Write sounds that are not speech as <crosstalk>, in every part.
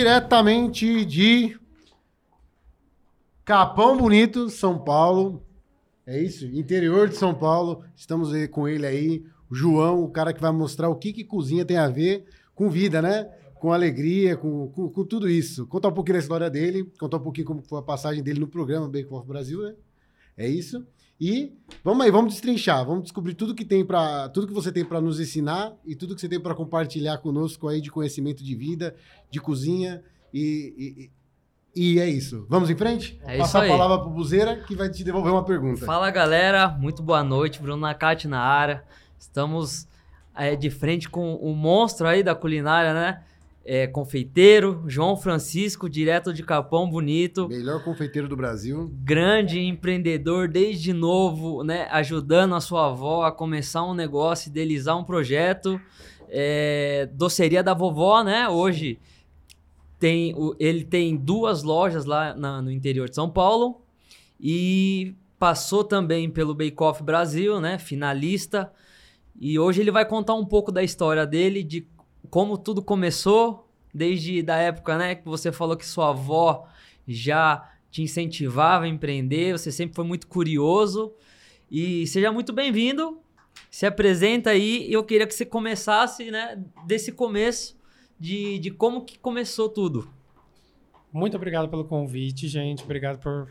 diretamente de Capão Bonito, São Paulo. É isso? Interior de São Paulo. Estamos com ele aí, o João, o cara que vai mostrar o que, que cozinha tem a ver com vida, né? Com alegria, com, com, com tudo isso. Contar um pouquinho da história dele, contar um pouquinho como foi a passagem dele no programa Bacon of Brasil, né? É isso. E vamos aí, vamos destrinchar, vamos descobrir tudo que tem para tudo que você tem para nos ensinar e tudo que você tem para compartilhar conosco aí de conhecimento de vida, de cozinha e, e, e é isso. Vamos em frente? É Passar a palavra pro Buzeira que vai te devolver uma pergunta. Fala galera, muito boa noite, Bruno Nakati na área. Estamos é, de frente com o monstro aí da culinária, né? É, confeiteiro, João Francisco, direto de Capão Bonito. Melhor confeiteiro do Brasil. Grande empreendedor desde novo, né? Ajudando a sua avó a começar um negócio, idealizar um projeto. É, doceria da vovó, né? Hoje tem, o- ele tem duas lojas lá na- no interior de São Paulo e passou também pelo Bake Off Brasil, né? Finalista. E hoje ele vai contar um pouco da história dele, de como tudo começou, desde da época, né, que você falou que sua avó já te incentivava a empreender, você sempre foi muito curioso. E seja muito bem-vindo. Se apresenta aí e eu queria que você começasse, né, desse começo de, de como que começou tudo. Muito obrigado pelo convite, gente. Obrigado por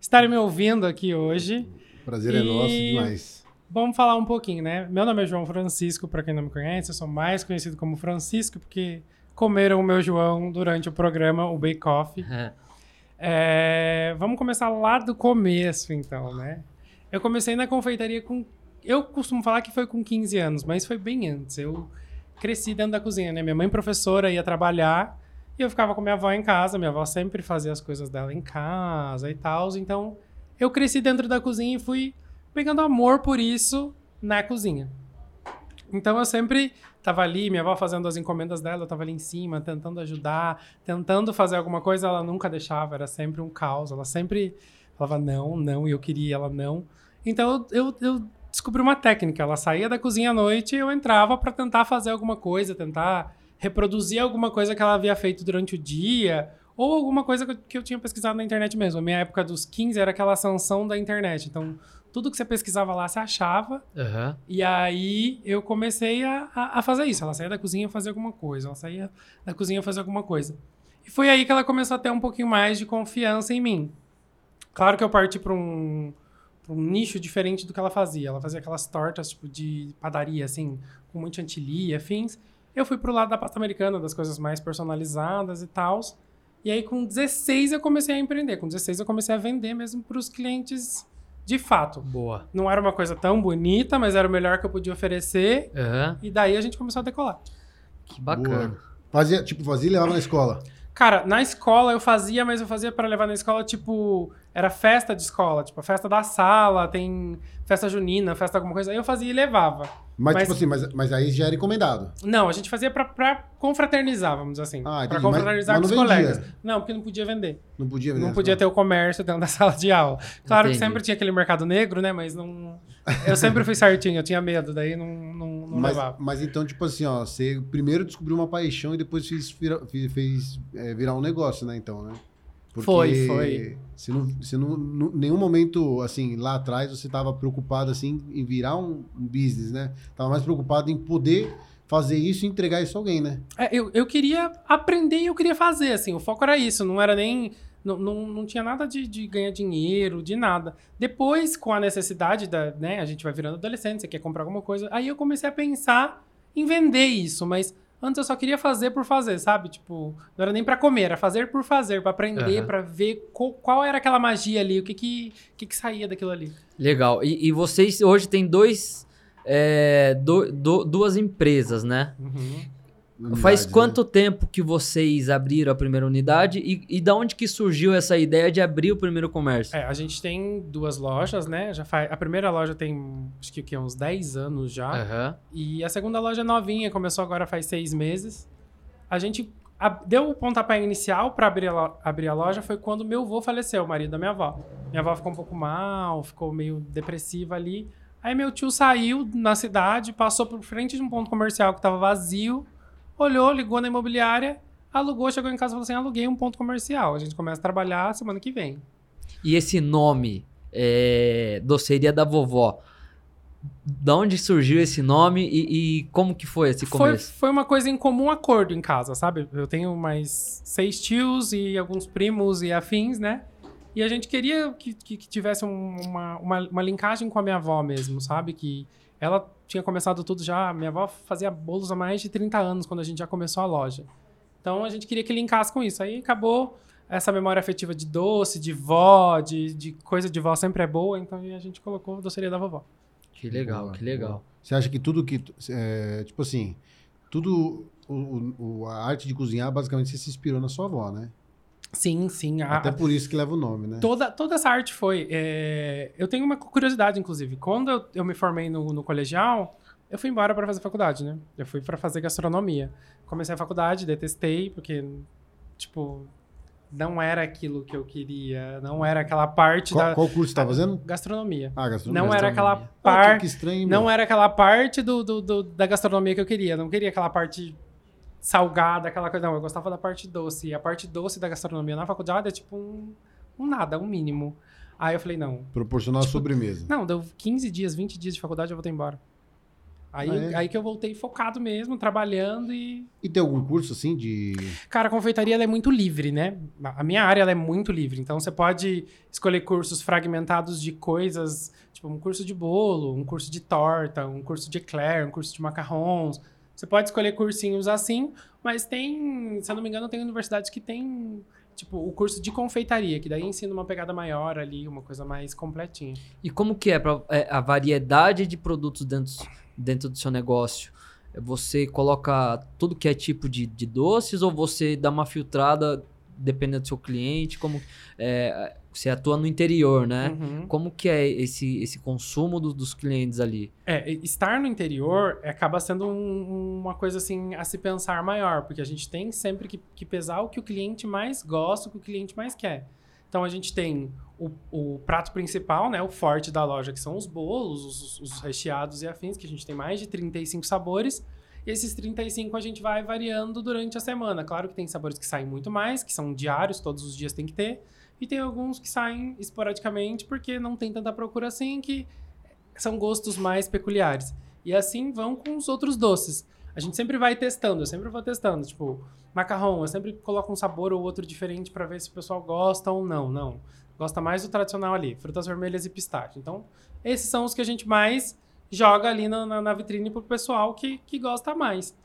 estarem me ouvindo aqui hoje. Prazer é E- nosso demais. Vamos falar um pouquinho, né? Meu nome é João Francisco, para quem não me conhece, eu sou mais conhecido como Francisco porque comeram o meu João durante o programa, o Bake Off. <laughs> É, vamos começar lá do começo, então, né? Eu comecei na confeitaria com. Eu costumo falar que foi com 15 anos, mas foi bem antes. Eu cresci dentro da cozinha, né? Minha mãe, professora, ia trabalhar e eu ficava com minha avó em casa. Minha avó sempre fazia as coisas dela em casa e tal. Então, eu cresci dentro da cozinha e fui pegando amor por isso na cozinha. Então eu sempre tava ali, minha avó fazendo as encomendas dela, eu tava ali em cima, tentando ajudar, tentando fazer alguma coisa, ela nunca deixava, era sempre um caos. Ela sempre falava não, não, e eu queria, ela não. Então eu, eu, descobri uma técnica. Ela saía da cozinha à noite e eu entrava para tentar fazer alguma coisa, tentar reproduzir alguma coisa que ela havia feito durante o dia, ou alguma coisa que eu, que eu tinha pesquisado na internet mesmo. A minha época dos 15 era aquela sanção da internet. Então, tudo que você pesquisava lá, você achava. E aí eu comecei a, a, a fazer isso. Ela saía da cozinha e fazia alguma coisa. Ela saía da cozinha e fazia alguma coisa. E foi aí que ela começou a ter um pouquinho mais de confiança em mim. Claro que eu parti para um, pra um nicho diferente do que ela fazia. Ela fazia aquelas tortas tipo de padaria, assim, com muito chantilly, afins. Eu fui pro lado da pasta americana, das coisas mais personalizadas e tal. E aí, com 16, eu comecei a empreender. Com 16, eu comecei a vender mesmo para os clientes de fato. Boa. Não era uma coisa tão bonita, mas era o melhor que eu podia oferecer. Aham. E daí a gente começou a decolar. Que bacana. Boa. Fazia, tipo, fazia e levava na escola. Cara, na escola eu fazia, mas eu fazia para levar na escola, tipo, era festa de escola, tipo, a festa da sala, tem festa junina, festa alguma coisa. Aí eu fazia e levava. Mas, Mas- tipo assim, mas, mas aí já era encomendado. Não, a gente fazia pra, pra confraternizar, vamos dizer assim. Ah, pra confraternizar Mas- com mas os não colegas. Não, porque não podia vender. Não podia vender Não na podia ter o comércio dentro da <laughs> sala de aula. Claro Entendi. que sempre tinha aquele mercado negro, né? Mas não. Eu sempre fui certinho, eu tinha medo, daí não, não, não Mas, levava. mas então, tipo assim, ó, você primeiro descobriu uma paixão e depois fez, fez, fez, é, virar um negócio, né? Então, né? Foi, foi. Você não, você não, em nenhum momento, assim, lá atrás, você estava preocupado, assim, em virar um, um business, né? Tava mais preocupado em poder fazer isso e entregar isso a alguém, né? É, eu, eu queria aprender e eu queria fazer, assim. O foco era isso, não era nem. Não, não, não tinha nada de, de ganhar dinheiro, de nada. Depois, com a necessidade da. Né, a gente vai virando adolescente, você quer comprar alguma coisa. Aí eu comecei a pensar em vender isso, mas antes eu só queria fazer por fazer, sabe? Tipo, não era nem pra comer, era fazer por fazer, pra aprender, Aham. pra ver qual, qual era aquela magia ali, o que que, que, que saía daquilo ali. Legal. E, e vocês hoje têm dois, é, do- do- duas empresas, né? Faz né? quanto tempo que vocês abriram a primeira unidade e, e da onde que surgiu essa ideia de abrir o primeiro comércio? É, a gente tem duas lojas, né? Já faz, a primeira loja tem, acho que, o quê? uns 10 anos já. Aham. E a segunda loja é novinha, começou agora faz seis meses. A gente a- deu o pontapé inicial para abrir, a abrir a loja foi quando meu avô faleceu, o marido da minha avó. Minha avó ficou um pouco mal, ficou meio depressiva ali. Aí meu tio saiu na cidade, passou por frente de um ponto comercial que estava vazio, olhou, ligou na imobiliária. Alugou, chegou em casa e falou assim: aluguei um ponto comercial. A gente começa a trabalhar semana que vem. E esse nome, é, doceria da vovó, da onde surgiu esse nome e, e, como que foi esse começo? Foi, foi uma coisa em comum acordo em casa, sabe? Eu tenho mais seis tios e alguns primos e afins, né? E a gente queria que, que, que tivesse uma, uma, uma, linkagem com a minha avó mesmo, sabe? Que ela tinha começado tudo já. Minha avó fazia bolos há mais de 30 anos quando a gente já começou a loja. Então a gente queria que linkasse com isso. Aí acabou essa memória afetiva de doce, de vó, de, de coisa de vó sempre é boa, então a gente colocou doceria da vovó. Que legal, boa, que legal. Boa. Você acha que tudo que. É, tipo assim, tudo. O, o, a arte de cozinhar, basicamente, você se inspirou na sua avó, né? Sim, sim. A, Até por isso que leva o nome, né? Toda, toda essa arte foi. É... Eu tenho uma curiosidade, inclusive. Quando eu, eu me formei no, no colegial, eu fui embora para fazer faculdade, né? Eu fui para fazer gastronomia. Comecei a faculdade, detestei, porque, tipo, não era aquilo que eu queria, não era aquela parte qual, da. Qual curso você tá fazendo? Gastronomia. Ah, gastronomia. Não era aquela parte. Oh, que, estranho. Não meu. era aquela parte do, do, do, da gastronomia que eu queria. Não queria aquela parte salgada, aquela coisa. Não, eu gostava da parte doce. E a parte doce da gastronomia na faculdade é tipo um, um nada, um mínimo. Aí eu falei, não. Proporcionar tipo, sobremesa. Não, deu 15 dias, 20 dias de faculdade, eu voltei embora. Aí, ah, é? aí que eu voltei focado mesmo, trabalhando e. E tem algum curso assim de. Cara, a confeitaria é muito livre, né? A minha área é muito livre. Então você pode escolher cursos fragmentados de coisas, tipo um curso de bolo, um curso de torta, um curso de eclair, um curso de macarrons. Você pode escolher cursinhos assim, mas tem, se eu não me engano, tem universidades que tem tipo, o curso de confeitaria, que daí ensina uma pegada maior ali, uma coisa mais completinha. E como que é, pra, é a variedade de produtos dentro dentro do seu negócio? Você coloca tudo que é tipo de, de doces ou você dá uma filtrada dependendo do seu cliente? Como é, você atua no interior, né? Uhum. Como que é esse, esse consumo do, dos clientes ali? É, estar no interior acaba sendo um, uma coisa assim a se pensar maior, porque a gente tem sempre que, que pesar o que o cliente mais gosta, o que o cliente mais quer. Então a gente tem o, o, prato principal, né, o forte da loja, que são os bolos, os, os, recheados e afins, que a gente tem mais de 35 sabores. E esses 35 a gente vai variando durante a semana. Claro que tem sabores que saem muito mais, que são diários, todos os dias tem que ter. E tem alguns que saem esporadicamente porque não tem tanta procura assim, que são gostos mais peculiares. E assim vão com os outros doces. A gente sempre vai testando, eu sempre vou testando. Tipo, macarrão, eu sempre coloco um sabor ou outro diferente para ver se o pessoal gosta ou não. Não gosta mais do tradicional ali, frutas vermelhas e pistache. Então, esses são os que a gente mais joga ali na, na, na vitrine pro pessoal que, que gosta mais.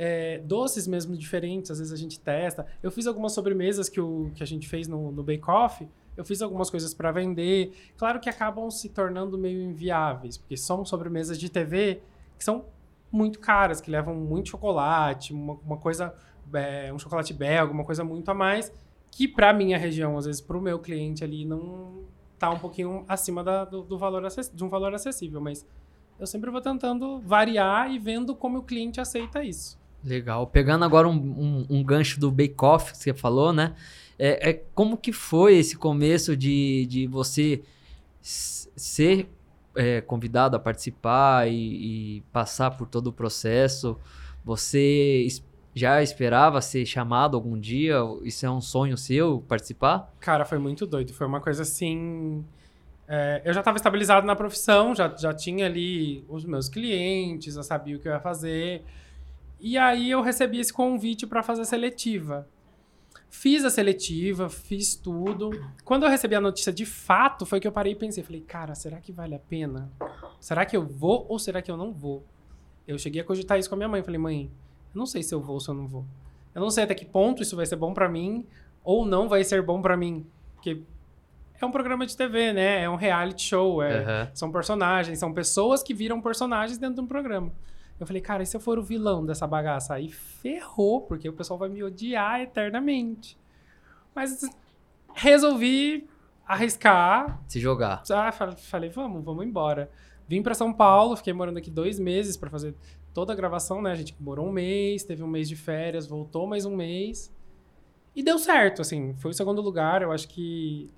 É, doces mesmo diferentes, às vezes a gente testa. Eu fiz algumas sobremesas que, o, que a gente fez no, no Bake Off, eu fiz algumas coisas para vender. Claro que acabam se tornando meio inviáveis, porque são sobremesas de TV que são muito caras, que levam muito chocolate, uma, uma coisa, é, um chocolate belga, uma coisa muito a mais que para minha região, às vezes para o meu cliente ali, não tá um pouquinho acima da, do, do, valor de um valor acessível, mas eu sempre vou tentando variar e vendo como o cliente aceita isso. Legal. Pegando agora um, um, um gancho do Bake Off que você falou, né? É, é, como que foi esse começo de, de você ser é, convidado a participar e, e, passar por todo o processo? Você já esperava ser chamado algum dia? Isso é um sonho seu, participar? Cara, foi muito doido. Foi uma coisa assim. É, eu já estava estabilizado na profissão, já, já tinha ali os meus clientes, eu sabia o que eu ia fazer. E aí eu recebi esse convite para fazer a seletiva. Fiz a seletiva, fiz tudo. Quando eu recebi a notícia de fato, foi que eu parei e pensei, falei, cara, será que vale a pena? Será que eu vou ou será que eu não vou? Eu cheguei a cogitar isso com a minha mãe, falei, mãe, eu não sei se eu vou ou se eu não vou. Eu não sei até que ponto isso vai ser bom para mim ou não vai ser bom para mim. Porque é um programa de TV, né? É um reality show. É, uhum. São personagens, são pessoas que viram personagens dentro de um programa. Eu falei, cara, e se eu for o vilão dessa bagaça? Aí ferrou, porque o pessoal vai me odiar eternamente. Mas resolvi arriscar. Se jogar. Ah, falei, vamos, vamos embora. Vim para São Paulo, fiquei morando aqui dois meses para fazer toda a gravação, né? A gente morou um mês, teve um mês de férias, voltou mais um mês. E deu certo, assim. Foi o segundo lugar. Eu acho que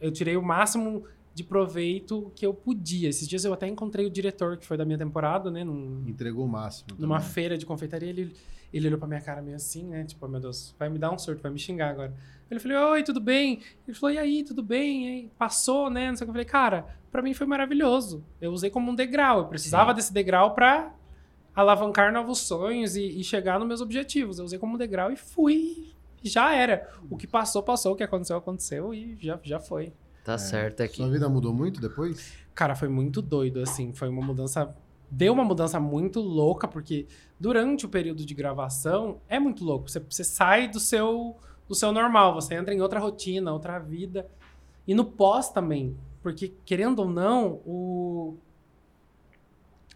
eu tirei o máximo de proveito que eu podia. Esses dias eu até encontrei o diretor, que foi da minha temporada, né? Num, Entregou o máximo. Numa também. feira de confeitaria. Ele, Ele olhou pra minha cara meio assim, né? Tipo, meu Deus, vai me dar um surto, vai me xingar agora. Eu falei, oi, tudo bem? Ele falou, e aí, tudo bem? Aí, passou, né? Não sei o que. Eu falei, cara, pra mim foi maravilhoso. Eu usei como um degrau. Eu precisava Sim. desse degrau pra alavancar novos sonhos e, e chegar nos meus objetivos. Eu usei como um degrau e fui. Já era. O que passou, passou. O que aconteceu, aconteceu e já, já foi. Tá é. certo aqui. Sua vida mudou muito depois? Cara, foi muito doido, assim. Foi uma mudança. Deu uma mudança muito louca, porque durante o período de gravação é muito louco. Você, você sai do seu, do seu normal, você entra em outra rotina, outra vida. E no pós também. Porque, querendo ou não, o,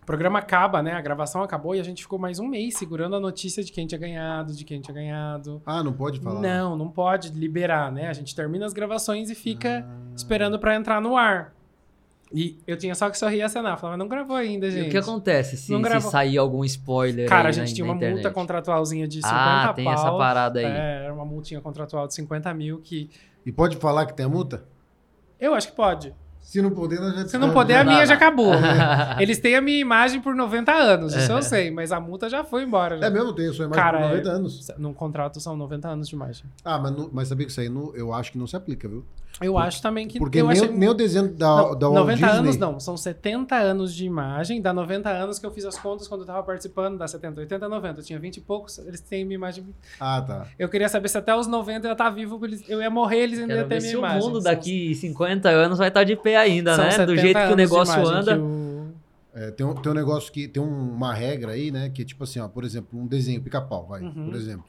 o programa acaba, né? A gravação acabou e a gente ficou mais um mês segurando a notícia de quem tinha ganhado, de quem tinha ganhado. Ah, não pode falar? Não, não pode liberar, né? A gente termina as gravações e fica ah. esperando para entrar no ar. E eu tinha só que sorrir e acenar. Falava, não gravou ainda, gente. E o que acontece se, se sair algum spoiler Cara, a gente na, tinha uma internet. multa contratualzinha de 50 ah, tem essa parada aí. É, era uma multinha contratual de 50 mil que... E pode falar que tem a multa? Eu acho que pode. Se não puder, nós já Se não puder, a minha já acabou. <laughs> Eles têm a minha imagem por 90 anos, isso eu sei, mas a multa já foi embora. Já. É mesmo, tem a sua imagem Cara, por 90 é, anos. No contrato são 90 anos de imagem. Ah, mas, mas sabia que isso aí não, eu acho que não se aplica, viu? Eu Por, acho também que. Porque nem, achei... nem o desenho da, não, da Walt 90 Disney... anos não, são 70 anos de imagem. Dá 90 anos que eu fiz as contas quando eu tava participando, dá 70, 80, 90. Eu tinha 20 e poucos, eles têm minha imagem. Ah, tá. Eu queria saber se até os 90 eu ia estar tá vivo, eu ia morrer, eles ainda iam ter minha imagem. o mundo daqui 50 anos vai estar tá de pé ainda, né? Do jeito que o negócio anda. O... É, tem, um, tem um negócio que tem uma regra aí, né? Que é tipo assim, ó, por exemplo, um desenho pica-pau, vai, uhum. por exemplo.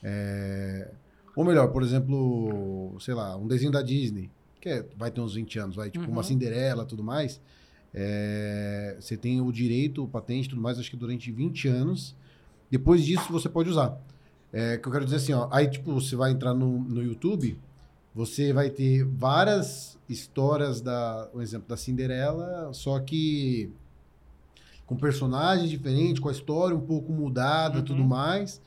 É, ou melhor, por exemplo, sei lá, um desenho da Disney que é, vai ter uns 20 anos, vai, tipo uhum. uma Cinderela tudo mais, é, você tem o direito, o patente tudo mais, acho que durante 20 anos. Depois disso, você pode usar. É, que eu quero dizer assim, ó, aí tipo, você vai entrar no, no YouTube, você vai ter várias histórias da, um exemplo, da Cinderela, só que com personagens diferentes, com a história um pouco mudada, uhum. tudo mais.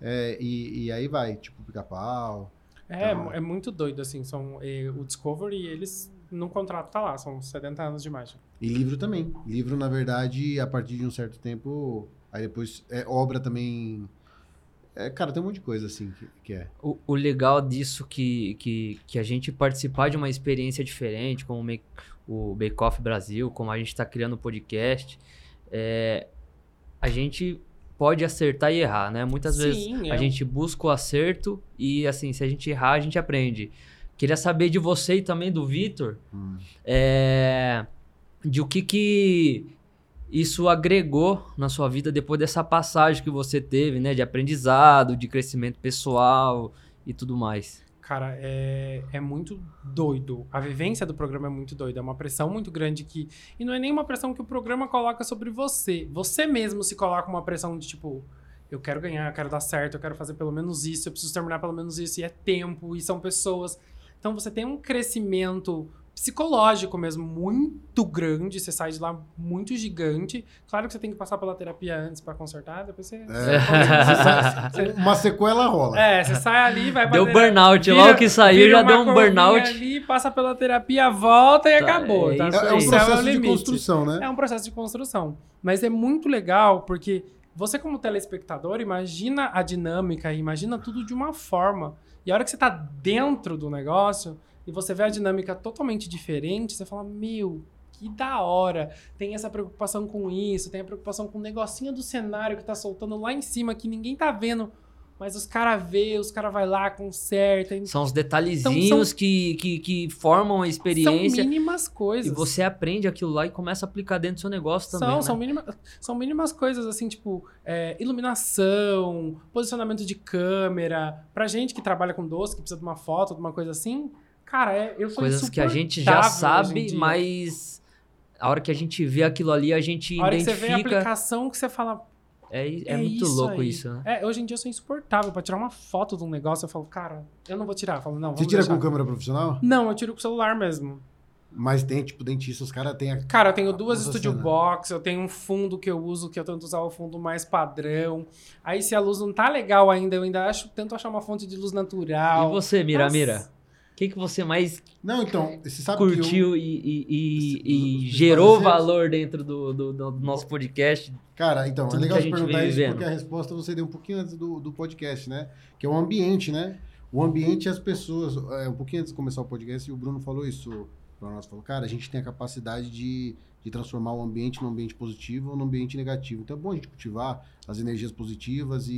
É, e, e, aí vai, tipo, pica-pau, é, então, é muito doido, assim. São, e, o Discovery, eles no contrato tá lá, são 70 anos de imagem. E livro também. Livro, na verdade, a partir de um certo tempo, aí depois é obra também. É, cara, tem um monte de coisa assim que, que é. O, o, legal disso que, que, que a gente participar de uma experiência diferente, como o Bake Off Brasil, como a gente está criando o podcast, é, a gente pode acertar e errar, né? Muitas Sim, vezes é. a gente busca o acerto e, assim, se a gente errar, a gente aprende. Queria saber de você e também do Vitor, hum. é, de o que que isso agregou na sua vida depois dessa passagem que você teve, né? De aprendizado, de crescimento pessoal e tudo mais. Cara, é, é muito doido. A vivência do programa é muito doida. É uma pressão muito grande que. E não é nem uma pressão que o programa coloca sobre você. Você mesmo se coloca uma pressão de tipo. Eu quero ganhar, eu quero dar certo, eu quero fazer pelo menos isso, eu preciso terminar pelo menos isso, e é tempo, e são pessoas. Então você tem um crescimento psicológico mesmo muito grande. Você sai de lá muito gigante. Claro que você tem que passar pela terapia antes para consertar, depois você. É. você <laughs> uma sequela rola. É, você sai ali, vai pra Deu terapia, burnout, vira, logo que saiu já deu um burnout. ali, passa pela terapia, volta e tá, acabou. É, tá? é, é um processo é de construção, né? É um processo de construção. Mas é muito legal porque você, como telespectador, imagina a dinâmica, imagina tudo de uma forma. E a hora que você tá dentro do negócio e você vê a dinâmica totalmente diferente, você fala, meu, que da hora. Tem essa preocupação com isso, tem a preocupação com o negocinho do cenário que tá soltando lá em cima, que ninguém tá vendo. Mas os caras vê, os caras vai lá, conserta. São os detalhezinhos então, são, que, que, que, formam a experiência. São mínimas coisas. E você aprende aquilo lá e começa a aplicar dentro do seu negócio também. São, né? são, mínima, são mínimas coisas, assim, tipo, é, iluminação, posicionamento de câmera. Pra gente que trabalha com doce, que precisa de uma foto, de uma coisa assim, Cara, é, eu sou Coisas que a gente já sabe, mas a hora que a gente vê aquilo ali, a gente a identifica... hora que você vê a aplicação que você fala... É, é, é muito isso louco aí. isso, né? É, hoje em dia eu sou insuportável. Pra tirar uma foto de um negócio, eu falo, cara, eu não vou tirar. Eu falo, não, Você tira deixar. com câmera profissional? Não, eu tiro com o celular mesmo. Mas tem, tipo, dentista, os caras têm a... Cara, eu tenho duas Studio cena. Box, eu tenho um fundo que eu uso, que eu tento usar o fundo mais padrão. Aí, se a luz não tá legal ainda, eu ainda acho, tento achar uma fonte de luz natural. E você, Miramira? Mira? Que, que você mais Não, então, você sabe curtiu eu, e, e- e- e gerou valor dentro do, do- do nosso podcast? Cara, então, é legal você perguntar isso vivendo. porque a resposta você deu um pouquinho antes do, do podcast, né? Que é o ambiente, né? O ambiente e as pessoas. É, um pouquinho antes de começar o podcast, o Bruno falou isso pra nós. Falou, cara, a gente tem a capacidade de, de transformar o ambiente num ambiente positivo ou num ambiente negativo. Então é bom a gente cultivar as energias positivas e-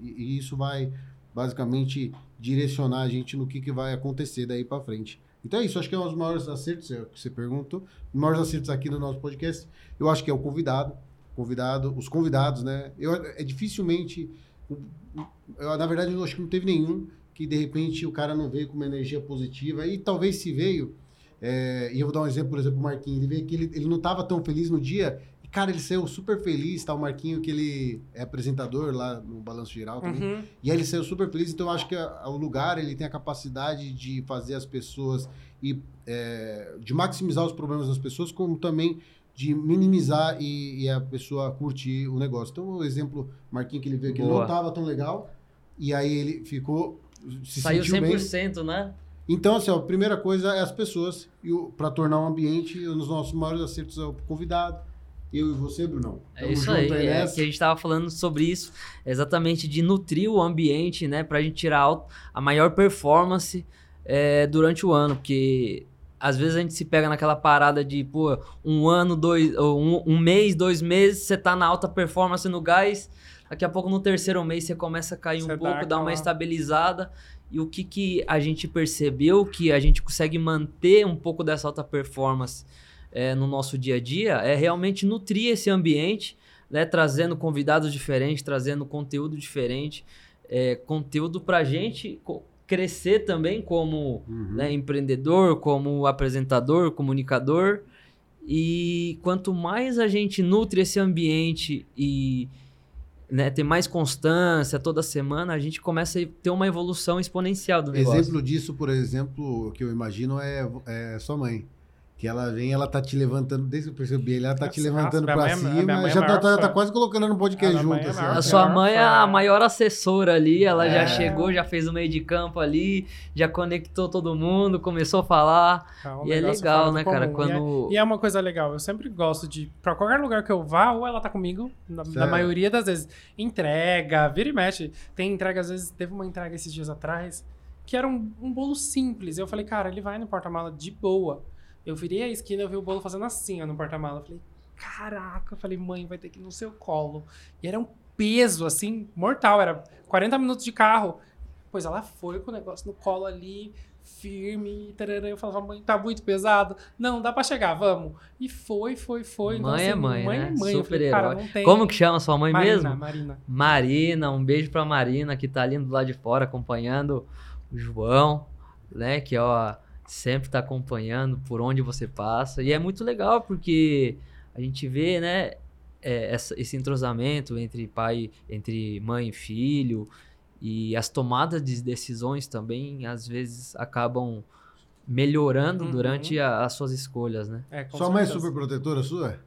e- e isso vai basicamente direcionar a gente no que, que vai acontecer daí pra frente. Então é isso, acho que é um dos maiores acertos, é o que você perguntou. Os maiores acertos aqui no nosso podcast, eu acho que é o convidado convidado, os convidados, né? Eu, é dificilmente, eu, na verdade, eu acho que não teve nenhum que de repente o cara não veio com uma energia positiva e talvez se veio, é, e eu vou dar um exemplo, por exemplo, o Marquinhos, ele veio que ele, ele não estava tão feliz no dia cara, ele saiu super feliz, tá? O Marquinho que ele é apresentador lá no Balanço Geral também. Uhum. E aí ele saiu super feliz, então eu acho que o lugar ele tem a capacidade de fazer as pessoas e é, de maximizar os problemas das pessoas, como também de minimizar e, e a pessoa curtir o negócio. Então, o exemplo, Marquinhos, que ele veio que não estava tão legal, e aí ele ficou. Se Saiu sentiu bem. 100%, né? Então, assim, ó, a primeira coisa é as pessoas, e para tornar um ambiente, um dos nossos maiores acertos é o convidado. Eu e você, Brunão. É Tamo isso junto aí, é que a gente estava falando sobre isso, exatamente de nutrir o ambiente, né, pra gente tirar a maior performance é, durante o ano, porque às vezes a gente se pega naquela parada de, pô, um ano, dois, ou um, um mês, dois meses, você tá na alta performance no gás, daqui a pouco no terceiro mês você começa a cair Você um pouco, dá uma estabilizada, e o que, que a gente percebeu que a gente consegue manter um pouco dessa alta performance é, no nosso dia a dia é realmente nutrir esse ambiente, né, trazendo convidados diferentes, trazendo conteúdo diferente, é, conteúdo para gente crescer também como Uhum. né, empreendedor, como apresentador, comunicador. E quanto mais a gente nutre esse ambiente e né, ter mais constância toda semana, a gente começa a ter uma evolução exponencial do negócio. Exemplo disso, por exemplo, que eu imagino é, é sua mãe. Que ela vem, ela tá te levantando, desde que eu percebi, ela tá te Nossa, levantando minha pra é- minha cima. é já a tá, tá- tá quase colocando no podcast junto. é a assim, maior. A sua mãe é a maior assessora ali, ela já É. chegou, já fez o meio de campo ali, já conectou todo mundo, começou a falar. É um e é legal, né, cara? comum. E é- Quando. E é uma coisa legal, eu sempre gosto de, pra qualquer lugar que eu vá, ou ela tá comigo, na, na maioria das vezes. Entrega, vira e mexe. Tem entrega, às vezes, teve uma entrega esses dias atrás, que era um, um bolo simples. Eu falei, cara, ele vai no porta-mala de boa. Eu virei a esquina, eu vi o bolo fazendo assim, ó, no porta-mala. Eu falei, caraca, eu falei, mãe, vai ter que ir no seu colo. E era um peso, assim, mortal, era 40 minutos de carro. Pois ela foi com o negócio no colo ali, firme, tarará. eu falava, mãe, tá muito pesado. Não, dá pra chegar, vamos. E foi, foi, foi. Então, Mãe é assim, mãe, mãe né? é mãe. Falei, Super-herói. não tem... Como que chama sua mãe Marina, mesmo? Marina. Marina, um beijo pra Marina, que tá ali do lado de fora acompanhando o João, né? Que ó, sempre tá acompanhando por onde você passa. E é muito legal porque a gente vê, né? é, essa- esse entrosamento entre pai, entre mãe e filho. E as tomadas de decisões também, às vezes, acabam melhorando Uhum. durante a- as suas escolhas, né? É, Sua mãe é super protetora sua?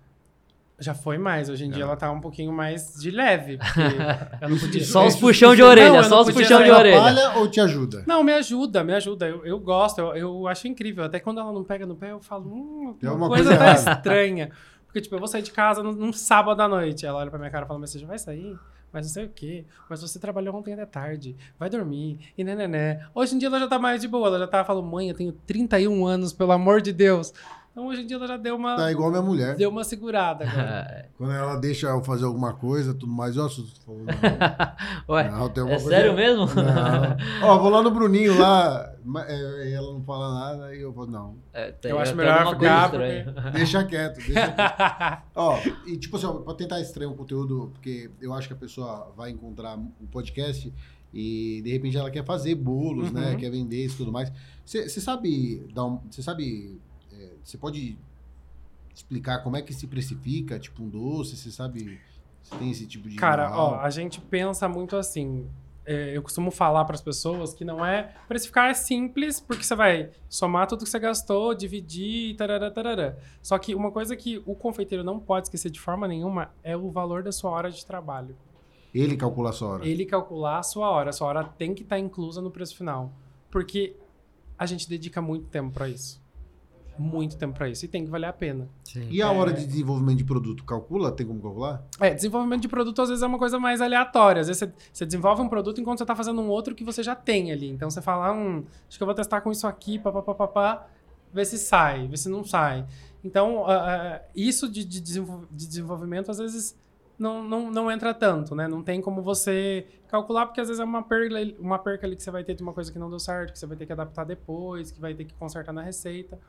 Já foi mais, hoje em dia É. ela tá um pouquinho mais de leve. Porque <laughs> eu não podia... Só os <laughs> puxão de orelha, não, eu só não os puxão de orelha. Atrapalha ou te ajuda? Não, me ajuda, me ajuda. Eu, eu gosto, eu, eu acho incrível. Até quando ela não pega no pé, eu falo, hum, Tem uma coisa, coisa tá estranha. Porque, tipo, eu vou sair de casa num, num sábado à noite. Ela olha pra minha cara e fala, mas você já vai sair? Mas não sei o quê. Mas você trabalhou ontem até tarde. Vai dormir. E nenené. Hoje em dia ela já tá mais de boa. Ela já tá falando, mãe, eu tenho 31 anos, pelo amor de Deus. Então hoje em dia ela já deu uma, Tá igual minha mulher. deu uma segurada. agora. <laughs> Quando ela deixa eu fazer alguma coisa, tudo mais, eu assusto. Falo, não, <laughs> Ué, não, tem é sério mesmo? Não. <laughs> Ó, vou lá no Bruninho lá, é, e ela não fala nada, e eu falo, não, É, tem- Eu acho melhor ficar, deixa quieto, deixa quieto. Ó, e tipo assim, ó, pra tentar extrair um conteúdo, porque eu acho que a pessoa vai encontrar um podcast e de repente ela quer fazer bolos, né? Uhum. Quer vender isso e tudo mais. Você sabe dar um. Você sabe. Você pode explicar como é que se precifica, tipo, um doce? Você sabe. Você tem esse tipo de. Cara, ó, a gente pensa muito assim. é, eu costumo falar para as pessoas que não é. Precificar é simples, porque você vai somar tudo que você gastou, dividir tarará, tarará. Só que uma coisa que o confeiteiro não pode esquecer de forma nenhuma é o valor da sua hora de trabalho. Ele calcula a sua hora. Ele calcular a sua hora. A sua hora tem que estar inclusa no preço final. Porque a gente dedica muito tempo para isso. Muito tempo para isso. E tem que valer a pena. Sim. E a hora de desenvolvimento de produto? Calcula? Tem como calcular? É, desenvolvimento de produto às vezes é uma coisa mais aleatória. Às vezes você, você desenvolve um produto enquanto você está fazendo um outro que você já tem ali. Então você fala, hum, acho que eu vou testar com isso aqui, papapá, ver se sai, ver se não sai. Então, uh, uh, isso de, de, de desenvolvimento às vezes não, não, não entra tanto, né? Não tem como você calcular, porque às vezes é uma perca, uma perca ali que você vai ter de uma coisa que não deu certo, que você vai ter que adaptar depois, que vai ter que consertar na receita.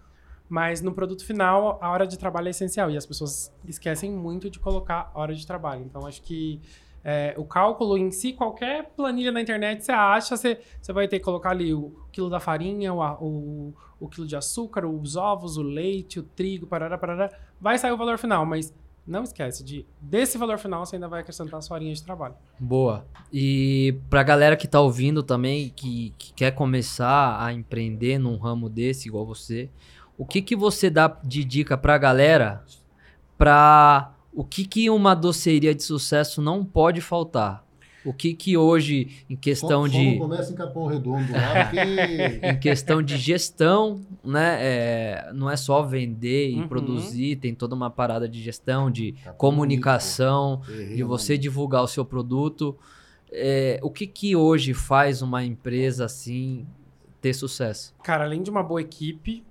Mas no produto final, a hora de trabalho é essencial. E as pessoas esquecem muito de colocar hora de trabalho. Então, acho que é, o cálculo em si, qualquer planilha na internet você acha, você, você vai ter que colocar ali o quilo da farinha, o, o, o quilo de açúcar, os ovos, o leite, o trigo, parará, parará. Vai sair o valor final, mas não esquece de desse valor final você ainda vai acrescentar a sua horinha de trabalho. Boa. E pra galera que tá ouvindo também, que, que quer começar a empreender num ramo desse, igual você, o que que você dá de dica pra galera pra o que que uma doceria de sucesso não pode faltar? O que que hoje, em questão só, de... Só começa em Capão Redondo lá, porque... <laughs> em questão de gestão, né? É, não é só vender e uhum. produzir, tem toda uma parada de gestão, de Capão comunicação, Bonito, de você divulgar o seu produto. É, o que que hoje faz uma empresa assim ter sucesso? Cara, além de uma boa equipe,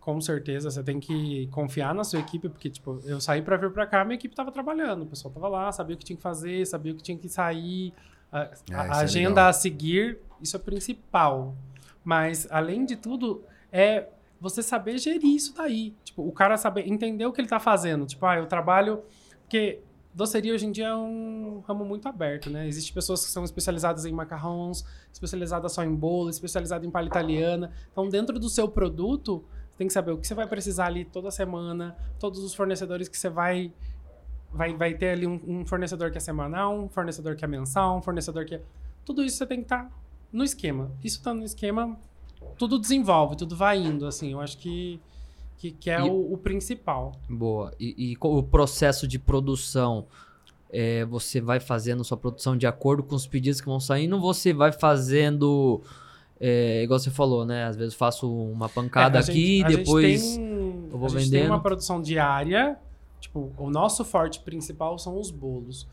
com certeza você tem que confiar na sua equipe, porque tipo, eu saí para vir para cá, minha equipe estava trabalhando, o pessoal estava lá, sabia o que tinha que fazer, sabia o que tinha que sair, a, é, a agenda é a seguir, isso é principal. Mas além de tudo, é você saber gerir isso daí. Tipo, o cara saber entender o que ele está fazendo. Tipo, ah, eu trabalho porque doceria hoje em dia é um ramo muito aberto, né? Existem pessoas que são especializadas em macarrons, especializadas só em bolo, especializadas em palha italiana. Então, dentro do seu produto, tem que saber o que você vai precisar ali toda semana, todos os fornecedores que você vai. Vai, vai ter ali um, um fornecedor que é semanal, um fornecedor que é mensal, um fornecedor que é. Tudo isso você tem que estar tá no esquema. Isso tá no esquema, tudo desenvolve, tudo vai indo, assim. Eu acho que, que, que é e, o, o, principal. Boa. E, e o processo de produção. É, você vai fazendo sua produção de acordo com os pedidos que vão saindo, você vai fazendo é, igual você falou, né? Às vezes faço uma pancada é, aqui, gente, depois tem, eu vou a gente tem uma produção diária. Tipo, o nosso forte principal são os bolos.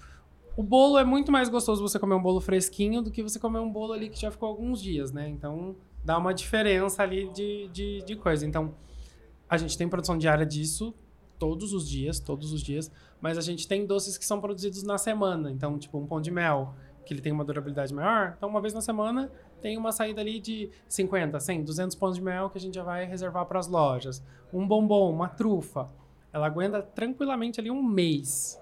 O bolo é muito mais gostoso você comer um bolo fresquinho do que você comer um bolo ali que já ficou alguns dias, né? Então, dá uma diferença ali de, de, de coisa. Então, a gente tem produção diária disso todos os dias, todos os dias. Mas a gente tem doces que são produzidos na semana. Então, tipo, um pão de mel, que ele tem uma durabilidade maior. Então, uma vez na semana, tem uma saída ali de 50, 100, 200 pães de mel que a gente já vai reservar para as lojas. Um bombom, uma trufa, ela aguenta tranquilamente ali um mês.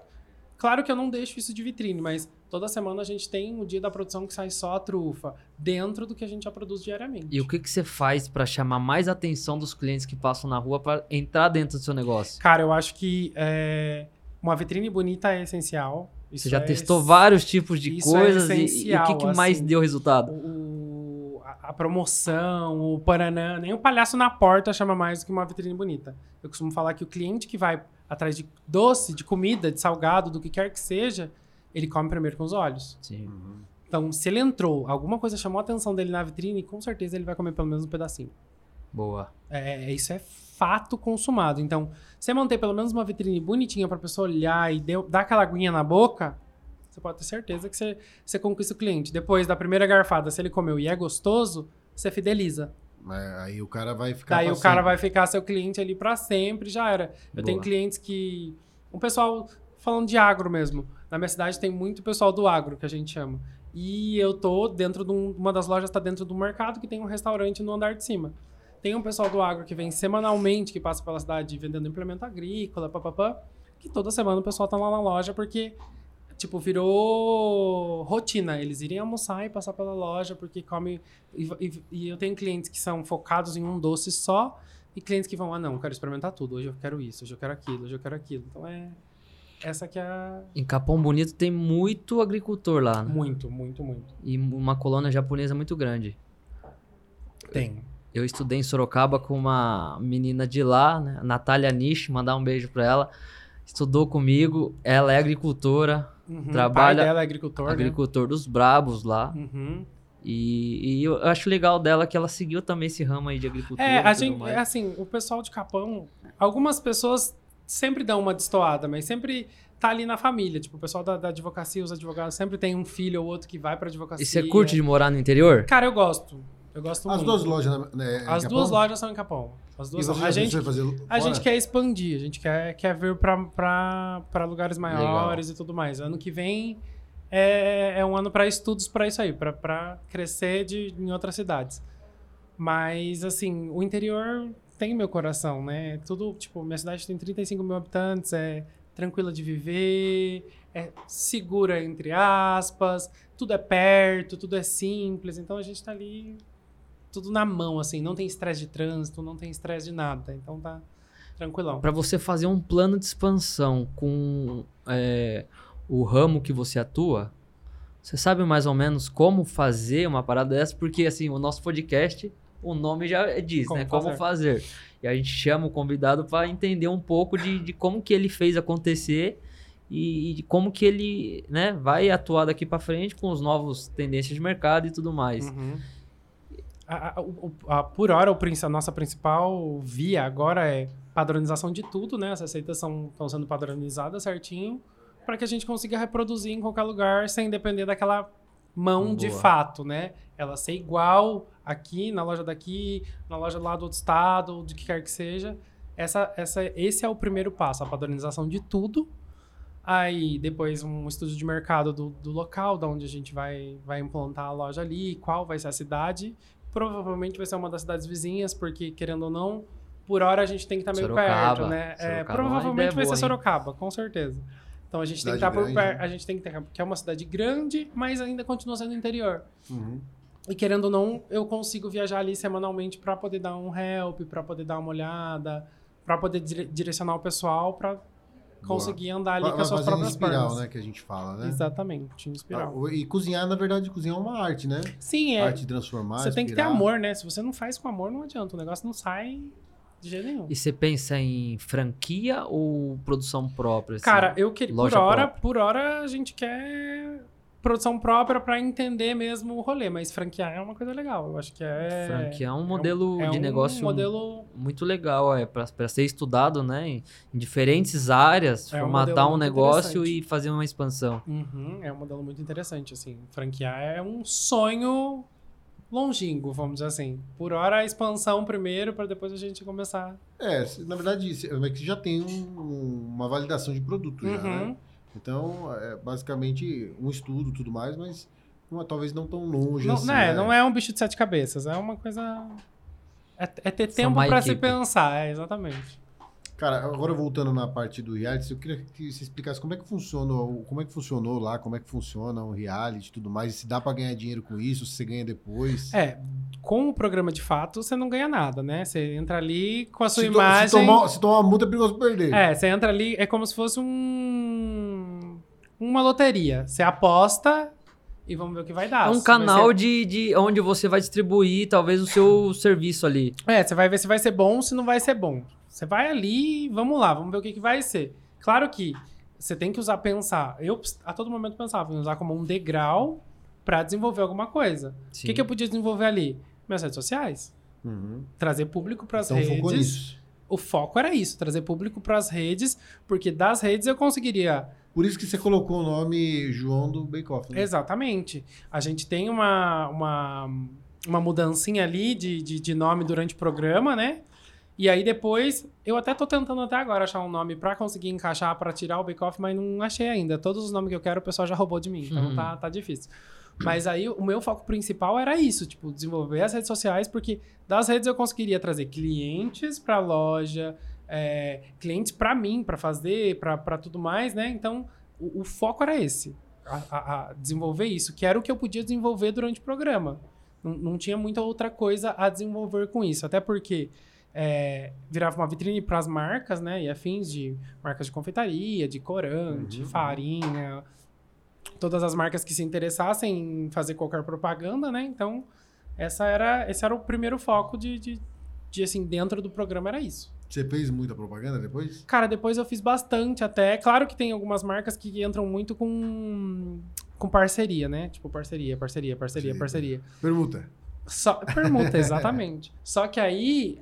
Claro que eu não deixo isso de vitrine, mas toda semana a gente tem o dia da produção que sai só a trufa, dentro do que a gente já produz diariamente. E o que, que você faz para chamar mais atenção dos clientes que passam na rua para entrar dentro do seu negócio? Cara, eu acho que é, uma vitrine bonita é essencial. Isso você já é, testou vários tipos de é coisas é e, e, o que, que assim, mais deu resultado? O, a promoção, o Paranã, nem o palhaço na porta chama mais do que uma vitrine bonita. Eu costumo falar que o cliente que vai atrás de doce, de comida, de salgado, do que quer que seja, ele come primeiro com os olhos. Sim. Então, se ele entrou, alguma coisa chamou a atenção dele na vitrine, com certeza ele vai comer pelo menos um pedacinho. Boa. É, isso é fato consumado. Então, você manter pelo menos uma vitrine bonitinha para a pessoa olhar e deu, dar aquela aguinha na boca, você pode ter certeza que você, você conquista o cliente. Depois da primeira garfada, se ele comeu e é gostoso, você fideliza. É, aí o cara vai ficar. Daí o cara vai ficar seu cliente ali para sempre, já era. Eu Boa. tenho clientes que. O pessoal, falando de agro mesmo. Na minha cidade tem muito pessoal do agro, que a gente chama. E eu tô dentro de um, uma das lojas, está dentro do mercado, que tem um restaurante no andar de cima. Tem um pessoal do agro que vem semanalmente, que passa pela cidade vendendo implemento agrícola, papapá. Que toda semana o pessoal tá lá na loja porque tipo, virou rotina. Eles irem almoçar e passar pela loja porque come. E, e, e, eu tenho clientes que são focados em um doce só e clientes que vão, ah, não, eu quero experimentar tudo. Hoje eu quero isso, hoje eu quero aquilo, hoje eu quero aquilo. Então é. Essa que é a. Em Capão Bonito tem muito agricultor lá, né? Muito, muito, muito. E uma colônia japonesa muito grande. Tem. Eu, estudei em Sorocaba com uma menina de lá, né? Natália Nish, mandar um beijo pra ela. Estudou comigo, ela é agricultora, Uhum, trabalha. O pai dela é agricultor. Agricultor né? dos Brabos lá. Uhum. E, e, eu acho legal dela que ela seguiu também esse ramo aí de agricultura. É, a gente, mais. assim, o pessoal de Capão, algumas pessoas sempre dão uma destoada, mas sempre tá ali na família. Tipo, o pessoal da, da advocacia, os advogados sempre tem um filho ou outro que vai pra advocacia. E você curte de morar no interior? Cara, eu gosto. Eu gosto As muito. duas lojas, né? As duas lojas são em Capão. As duas você a gente, fazer a gente quer expandir, a gente quer, quer vir para lugares maiores Legal. e tudo mais. Ano que vem é, é um ano para estudos para isso aí, para crescer de, em outras cidades. Mas, assim, o interior tem meu coração, né? Tudo, tipo, minha cidade tem 35 mil habitantes, é tranquila de viver, é segura, entre aspas, tudo é perto, tudo é simples. Então a gente tá ali tudo na mão, assim, não tem estresse de trânsito, não tem estresse de nada. Então tá tranquilão. Para você fazer um plano de expansão com é, o ramo que você atua, você sabe mais ou menos como fazer uma parada dessa? Porque, assim, o nosso podcast, o nome já diz, como né? Fazer. Como fazer. E a gente chama o convidado para entender um pouco de, de como que ele fez acontecer e, de como que ele né, vai atuar daqui para frente com os novos tendências de mercado e tudo mais. Uhum. A, a, a, por hora, a nossa principal via agora é padronização de tudo, né? As receitas estão sendo padronizadas certinho para que a gente consiga reproduzir em qualquer lugar sem depender daquela mão Boa. de fato, né? Ela ser igual aqui, na loja daqui, na loja lá do outro estado, de que quer que seja. Essa, essa, esse é o primeiro passo, a padronização de tudo. Aí, depois, um estudo de mercado do, do local, da onde a gente vai, vai implantar a loja ali, qual vai ser a cidade. Provavelmente vai ser uma das cidades vizinhas, porque, querendo ou não, por hora a gente tem que estar tá meio Sorocaba. perto, né? É, provavelmente vai ser Sorocaba, com certeza. Então a gente cidade tem que estar por perto. A gente tem que ter. que é uma cidade grande, mas ainda continua sendo interior. Uhum. E querendo ou não, eu consigo viajar ali semanalmente para poder dar um help, para poder dar uma olhada, para poder direcionar o pessoal para conseguir Boa. andar ali com as suas próprias espiral, pernas. né, que a gente fala, né? Exatamente, espiral. Ah, e cozinhar, na verdade, cozinhar é uma arte, né? Sim, é. Arte de transformar, Você tem que ter amor, né? Se você não faz com amor, não adianta. O negócio não sai de jeito nenhum. E você pensa em franquia ou produção própria? Assim? Cara, eu queria. Por hora, por hora a gente quer produção própria para entender mesmo o rolê, mas franquear é uma coisa legal. Eu acho que é. Franquear é um modelo é um, de é negócio um modelo... muito legal, é para ser estudado, né? Em, em diferentes áreas, é formatar um, um negócio e fazer uma expansão. Uhum, é um modelo muito interessante, assim. Franquear é um sonho longínquo, vamos dizer assim. Por hora a expansão primeiro, para depois a gente começar. É, na verdade, é que já tem um, uma validação de produto uhum. já, né? Então, é basicamente um estudo tudo mais, mas não, talvez não tão longe não, assim. Não é, né? não é um bicho de sete cabeças, é uma coisa... É, é ter tempo para se pensar, é, exatamente. Cara, agora voltando na parte do reality, eu queria que você explicasse como é que funciona, como é que funcionou lá, como é que funciona o reality e tudo mais, se dá para ganhar dinheiro com isso, se você ganha depois. É, com o programa de fato, você não ganha nada, né? Você entra ali com a sua se imagem. se, tomar, se tomar uma multa, é perigoso perder. É, você entra ali, é como se fosse um. Uma loteria. Você aposta e vamos ver o que vai dar. É um canal ser... de, de onde você vai distribuir talvez o seu serviço ali. É, você vai ver se vai ser bom ou se não vai ser bom. Você vai ali, vamos lá, vamos ver o que, que vai ser. Claro que você tem que usar pensar. Eu a todo momento pensava em usar como um degrau para desenvolver alguma coisa. O que, que eu podia desenvolver ali? Minhas redes sociais. Uhum. Trazer público para as então, redes. O foco era isso, trazer público para as redes, porque das redes eu conseguiria. Por isso que você colocou o nome João do Bake Off. Né? Exatamente. A gente tem uma, uma, uma mudancinha ali de, de, de nome durante o programa, né? E aí depois, eu até tô tentando até agora achar um nome para conseguir encaixar para tirar o Bake Off, mas não achei ainda. Todos os nomes que eu quero o pessoal já roubou de mim, então uhum. tá, tá difícil. Mas aí o meu foco principal era isso, tipo, desenvolver as redes sociais, porque das redes eu conseguiria trazer clientes para a loja, é, clientes para mim, para fazer, para tudo mais, né? Então, o, o foco era esse, a, a, a, desenvolver isso, que era o que eu podia desenvolver durante o programa. Não, não tinha muita outra coisa a desenvolver com isso, até porque é, virava uma vitrine para as marcas, né? E afins de marcas de confeitaria, de corante, uhum. farinha, todas as marcas que se interessassem em fazer qualquer propaganda, né? Então, essa era, esse era o primeiro foco de, de, de assim, dentro do programa era isso. Você fez muita propaganda depois? Cara, depois eu fiz bastante até. Claro que tem algumas marcas que entram muito com com parceria, né? Tipo, parceria, parceria, parceria, Sim. parceria. Permuta. Só, permuta, <laughs> exatamente. Só que aí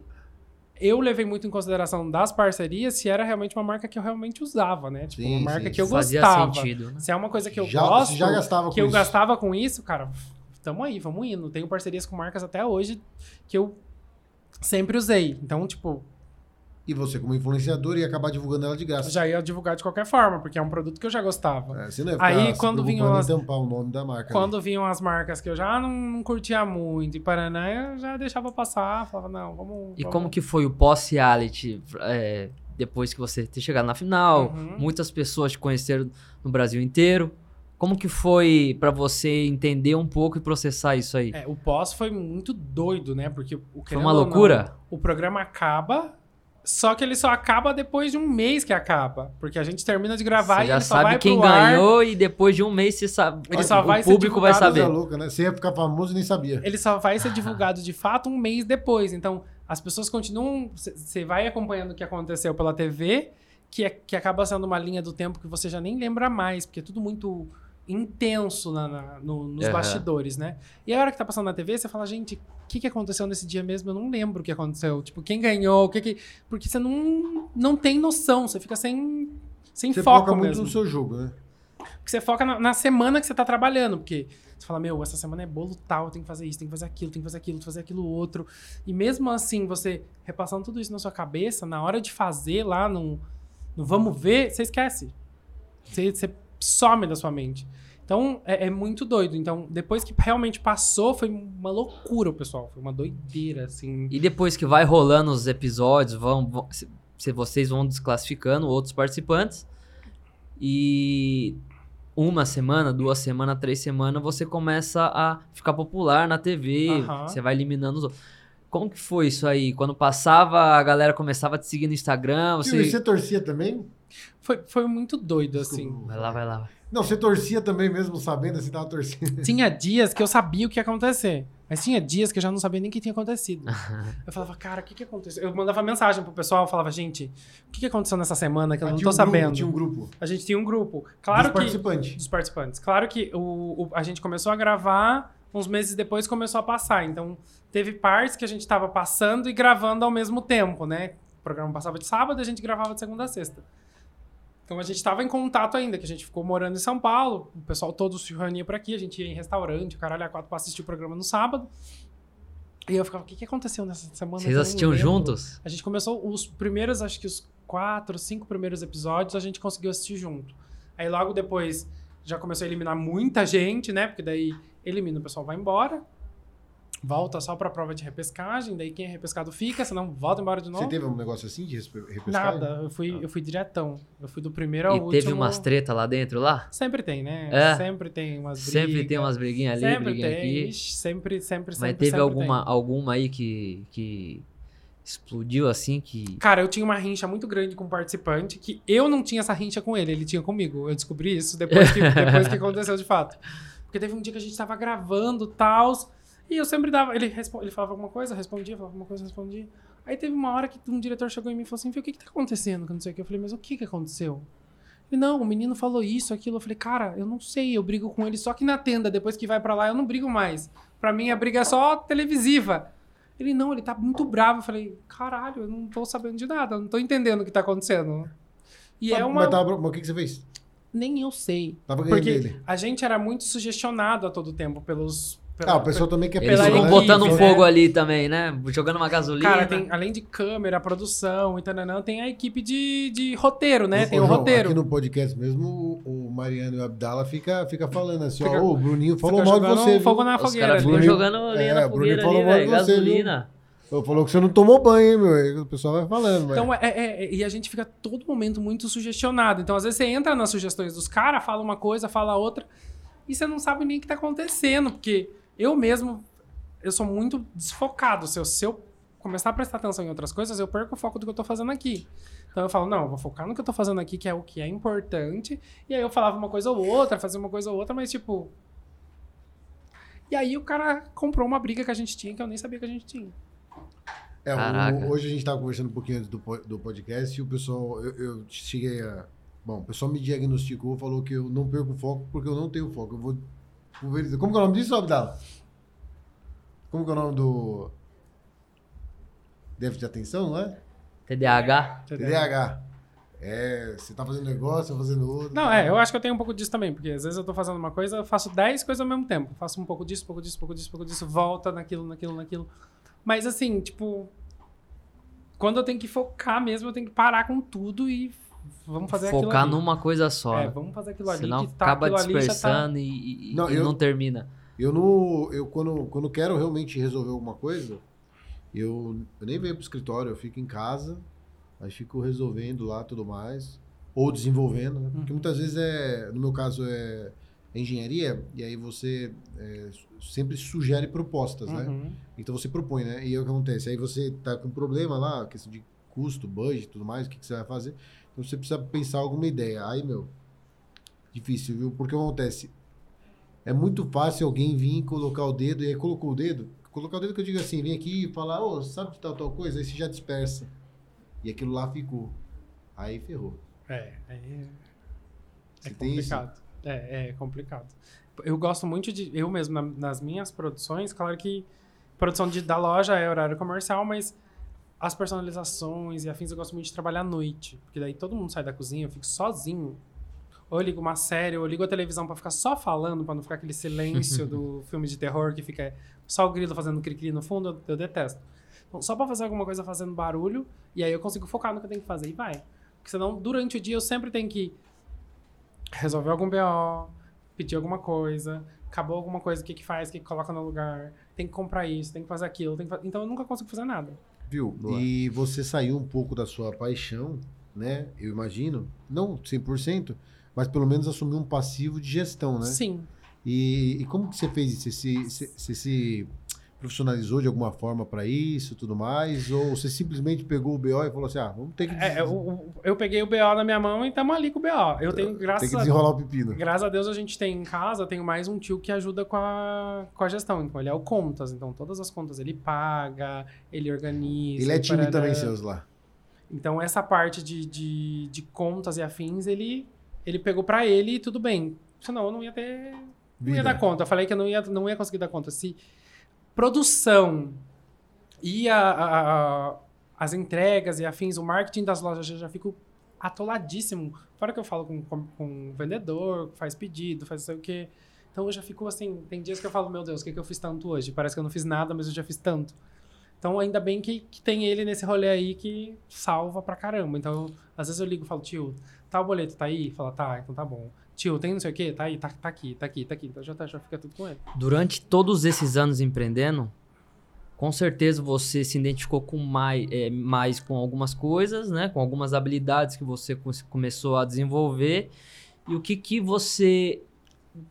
eu levei muito em consideração das parcerias se era realmente uma marca que eu realmente usava, né? Tipo, Sim, uma marca sim. que eu Fazia gostava. sentido. né? Se é uma coisa que eu já, gosto, já gastava que com eu isso. gastava com isso, cara, tamo aí, vamos indo. Tenho parcerias com marcas até hoje que eu sempre usei. Então, tipo, E você, como influenciador, ia acabar divulgando ela de graça. já ia divulgar de qualquer forma, porque é um produto que eu já gostava. É, você não ia ficar Aí, se quando vinham as- tampar o nome da marca. Quando vinham as marcas que eu já não, não curtia muito e Paraná, eu já deixava passar, falava, não, vamos. E vamos. como que foi o pós-reality? é, depois que você ter chegado na final, Uhum. muitas pessoas te conheceram no Brasil inteiro. Como que foi pra você entender um pouco e processar isso aí? É, o pós foi muito doido, né? Porque o foi uma ou não, loucura? o programa acaba, só que ele só acaba depois de um mês que acaba. Porque a gente termina de gravar Você e já ele só sabe vai quem pro ar. ganhou e depois de um mês você sabe. Ele só o vai ser público vai divulgado, saber. Coisa louca, né? Você ia ficar famoso e nem sabia. Ele só vai ser divulgado de fato um mês depois. Então, as pessoas continuam. Você vai acompanhando o que aconteceu pela TV, que, é, que acaba sendo uma linha do tempo que você já nem lembra mais, porque é tudo muito intenso na- na- no- nos Aham. bastidores, né? E a hora que tá passando na TV, você fala, gente, o que, que aconteceu nesse dia mesmo? Eu não lembro o que aconteceu. Tipo, quem ganhou, o que que. Porque você não, não tem noção, você fica sem, sem Você foco foca muito mesmo. no seu jogo, né? Porque você foca na, na semana que você tá trabalhando, porque você fala, meu, essa semana é bolo tal, tem que fazer isso, tem que fazer aquilo, tem que fazer aquilo, tem que fazer aquilo outro. E mesmo assim, você repassando tudo isso na sua cabeça, na hora de fazer lá no, no vamos ver, você esquece. Você, você some da sua mente. Então, é, é muito doido. Então, depois que realmente passou, foi uma loucura, pessoal. Foi uma doideira, assim. E depois que vai rolando os episódios, vão, vão- se, se vocês vão desclassificando outros participantes. E uma semana, duas semanas, três semanas, você começa a ficar popular na TV. Aham. Você vai eliminando os outros. Como que foi isso aí? Quando passava, a galera começava a te seguir no Instagram, E você... você torcia também? Foi, foi muito doido, assim. Vai lá, vai lá. Não, você torcia também mesmo sabendo se tava torcendo. Tinha dias que eu sabia o que ia acontecer. Mas tinha dias que eu já não sabia nem o que tinha acontecido. <laughs> eu falava, cara, o que, que aconteceu? Eu mandava mensagem pro pessoal, falava, gente, o que, que aconteceu nessa semana que eu Ah, não tô um grupo, sabendo? Tinha um grupo. A gente tinha um grupo. Claro dos que. participantes. Dos participantes. Claro que o, o- a gente começou a gravar, uns meses depois começou a passar. Então, teve partes que a gente tava passando e gravando ao mesmo tempo, né? O programa passava de sábado e a gente gravava de segunda a sexta. Então a gente estava em contato ainda, que a gente ficou morando em São Paulo, o pessoal todo se reunia por aqui, a gente ia em restaurante, o caralho a quatro pra assistir o programa no sábado. E eu ficava, o que, que aconteceu nessa semana? Vocês assistiam lembro?" juntos? A gente começou os primeiros, acho que os quatro, cinco primeiros episódios, a gente conseguiu assistir junto. Aí logo depois já começou a eliminar muita gente, né? Porque daí elimina, o pessoal vai embora, volta só pra prova de repescagem, daí quem é repescado fica, senão volta embora de novo. Você teve um negócio assim de repescagem? Nada, eu fui, eu fui diretão. Eu fui do primeiro ao E último. teve umas tretas lá dentro, lá? Sempre tem, né? É. Sempre tem umas brigas. Sempre tem umas briguinhas ali, Sempre briguinha tem. aqui. Sempre, sempre, sempre. Mas teve sempre alguma, tem. alguma aí que, que explodiu assim, que... Cara, eu tinha uma rincha muito grande com um participante que eu não tinha essa rincha com ele, ele tinha comigo. Eu descobri isso depois que, <laughs> depois que aconteceu de fato. Porque teve um dia que a gente tava gravando tals, e eu sempre dava. Ele, ele falava alguma coisa, respondia, falava alguma coisa, respondia. Aí teve uma hora que um diretor chegou em mim e falou assim: o que, que tá acontecendo? Que não sei o que. Eu falei, mas o que que aconteceu? Ele, não, o menino falou isso, aquilo. Eu falei, cara, eu não sei, eu brigo com ele só que na tenda, depois que vai pra lá, eu não brigo mais. Pra mim, a briga é só televisiva. Ele, não, ele tá muito bravo. Eu falei, caralho, eu não tô sabendo de nada, eu não tô entendendo o que tá acontecendo. E Mas- é uma. Mas, tava- mas o que, que você fez? Nem eu sei. Tava Porque dele. a gente era muito sugestionado a todo tempo pelos. Pela- Ah, o pessoal também quer Eles ficam botando um né? fogo ali também, né? Jogando uma gasolina. Cara, tem, além de câmera, produção e tananã, tem a equipe de, de roteiro, né? Ô, tem o João, roteiro. Aqui no podcast mesmo, o, o Mariano e o Abdala fica, fica falando assim, Fica- ó, o Bruninho falou mal de você, viu? fogo na Os fogueira. caras ficam ali. Bruninho- jogando lenha é, na o Bruninho fogueira falou ali, mal de velho. você, viu? Gasolina. Eu falou que você não tomou banho, hein, meu? O pessoal vai falando, Então, é, é- é- e a gente fica todo momento muito sugestionado. Então, às vezes, você entra nas sugestões dos caras, fala uma coisa, fala outra, e você não sabe nem o que tá acontecendo, porque eu mesmo, eu sou muito desfocado. Se eu, se eu começar a prestar atenção em outras coisas, eu perco o foco do que eu tô fazendo aqui. Então, eu falo, não, eu vou focar no que eu tô fazendo aqui, que é o que é importante, e aí eu falava uma coisa ou outra, fazia uma coisa ou outra, mas, tipo... E aí o cara comprou uma briga que a gente tinha, que eu nem sabia que a gente tinha. É, o- Caraca. hoje a gente tava conversando um pouquinho antes do, do podcast e o pessoal, eu, eu cheguei a Bom, o pessoal me diagnosticou, falou que eu não perco foco porque eu não tenho foco. Eu vou pulverizar. Como que é o nome disso, Abdala? Como que é o nome do. Déficit de atenção, não é? TDAH? TDAH. É, você tá fazendo negócio, tá fazendo outro. Não, é, eu acho que eu tenho um pouco disso também, porque às vezes eu tô fazendo uma coisa, eu faço 10 coisas ao mesmo tempo. Faço um pouco disso, um pouco disso, um pouco disso, um pouco disso, volta naquilo, naquilo, naquilo. Mas assim, tipo, quando eu tenho que focar mesmo, eu tenho que parar com tudo e vamos fazer Focar aquilo ali. numa coisa só. É, né? vamos fazer aquilo ali Senão que tá, acaba tá... dispersando e, e- Não, e eu- não termina. Eu não. Eu, quando, quando quero realmente resolver alguma coisa, eu, eu nem venho pro escritório, eu fico em casa, aí fico resolvendo lá tudo mais. Ou desenvolvendo, né? Porque Uhum. muitas vezes é. No meu caso é engenharia, e aí você é, sempre sugere propostas, né? Uhum. Então você propõe, né? E aí o que acontece? Aí você tá com um problema lá, questão de custo, budget e tudo mais, o que, que você vai fazer? Então você precisa pensar alguma ideia. Aí, meu, difícil, viu? Porque acontece? É muito fácil alguém vir colocar o dedo, e aí colocou o dedo, colocar o dedo que eu digo assim, vem aqui e falar, ô, sabe de tal, tal coisa? Aí você já dispersa. E aquilo lá ficou. Aí ferrou. É, aí é isso? complicado. É, é complicado. Eu gosto muito de. Eu mesmo, na- nas minhas produções, claro que produção de, da loja é horário comercial, mas as personalizações e afins eu gosto muito de trabalhar à noite. Porque daí todo mundo sai da cozinha, eu fico sozinho. Ou eu ligo uma série, ou eu ligo a televisão pra ficar só falando, pra não ficar aquele silêncio <laughs> do filme de terror que fica só o grilo fazendo cri-cri no fundo, eu, eu detesto. Então, só pra fazer alguma coisa fazendo barulho, e aí eu consigo focar no que eu tenho que fazer e vai. Porque senão, durante o dia, eu sempre tenho que resolver algum BO, pedir alguma coisa, acabou alguma coisa, o que que faz, o que que coloca no lugar, tem que comprar isso, tem que fazer aquilo, tem que fa- então eu nunca consigo fazer nada. Viu? Boa. E você saiu um pouco da sua paixão, né? Eu imagino. Não 100%, mas pelo menos assumiu um passivo de gestão, né? Sim. E, e como que você fez isso? Você se, você- você se profissionalizou de alguma forma para isso e tudo mais? Ou você simplesmente pegou o BO e falou assim, ah, vamos ter que, É, eu, eu- eu peguei o BO na minha mão e estamos ali com o BO. Eu tenho, tem graças que a desenrolar o pepino. Graças a Deus a gente tem em casa, tenho mais um tio que ajuda com a, com a gestão. Então ele é o contas. Então todas as contas ele paga, ele organiza. Ele é time parará. também, seus lá. Então essa parte de, de, de contas e afins, ele, ele pegou pra ele e tudo bem. Senão eu não ia ter. Não ia Vida. dar conta. Eu falei que eu não ia, não ia conseguir dar conta. Se produção e a, a- a- as entregas e afins, o marketing das lojas eu já fico atoladíssimo. Fora que eu falo com, com, com o vendedor, faz pedido, faz sei o quê. Então eu já fico assim, tem dias que eu falo, meu Deus, o que, que eu fiz tanto hoje? Parece que eu não fiz nada, mas eu já fiz tanto. Então ainda bem que, que tem ele nesse rolê aí que salva pra caramba. Então, às vezes eu ligo e falo, tio, tá o boleto, tá aí? Fala, tá, então tá bom. Tio, tem não sei o quê? Tá aí, tá, tá aqui, tá aqui, tá aqui. Então já, tá, já fica tudo com ele. Durante todos esses anos empreendendo, com certeza você se identificou com mais, é, mais com algumas coisas, né? Com algumas habilidades que você co- começou a desenvolver. E o que, que você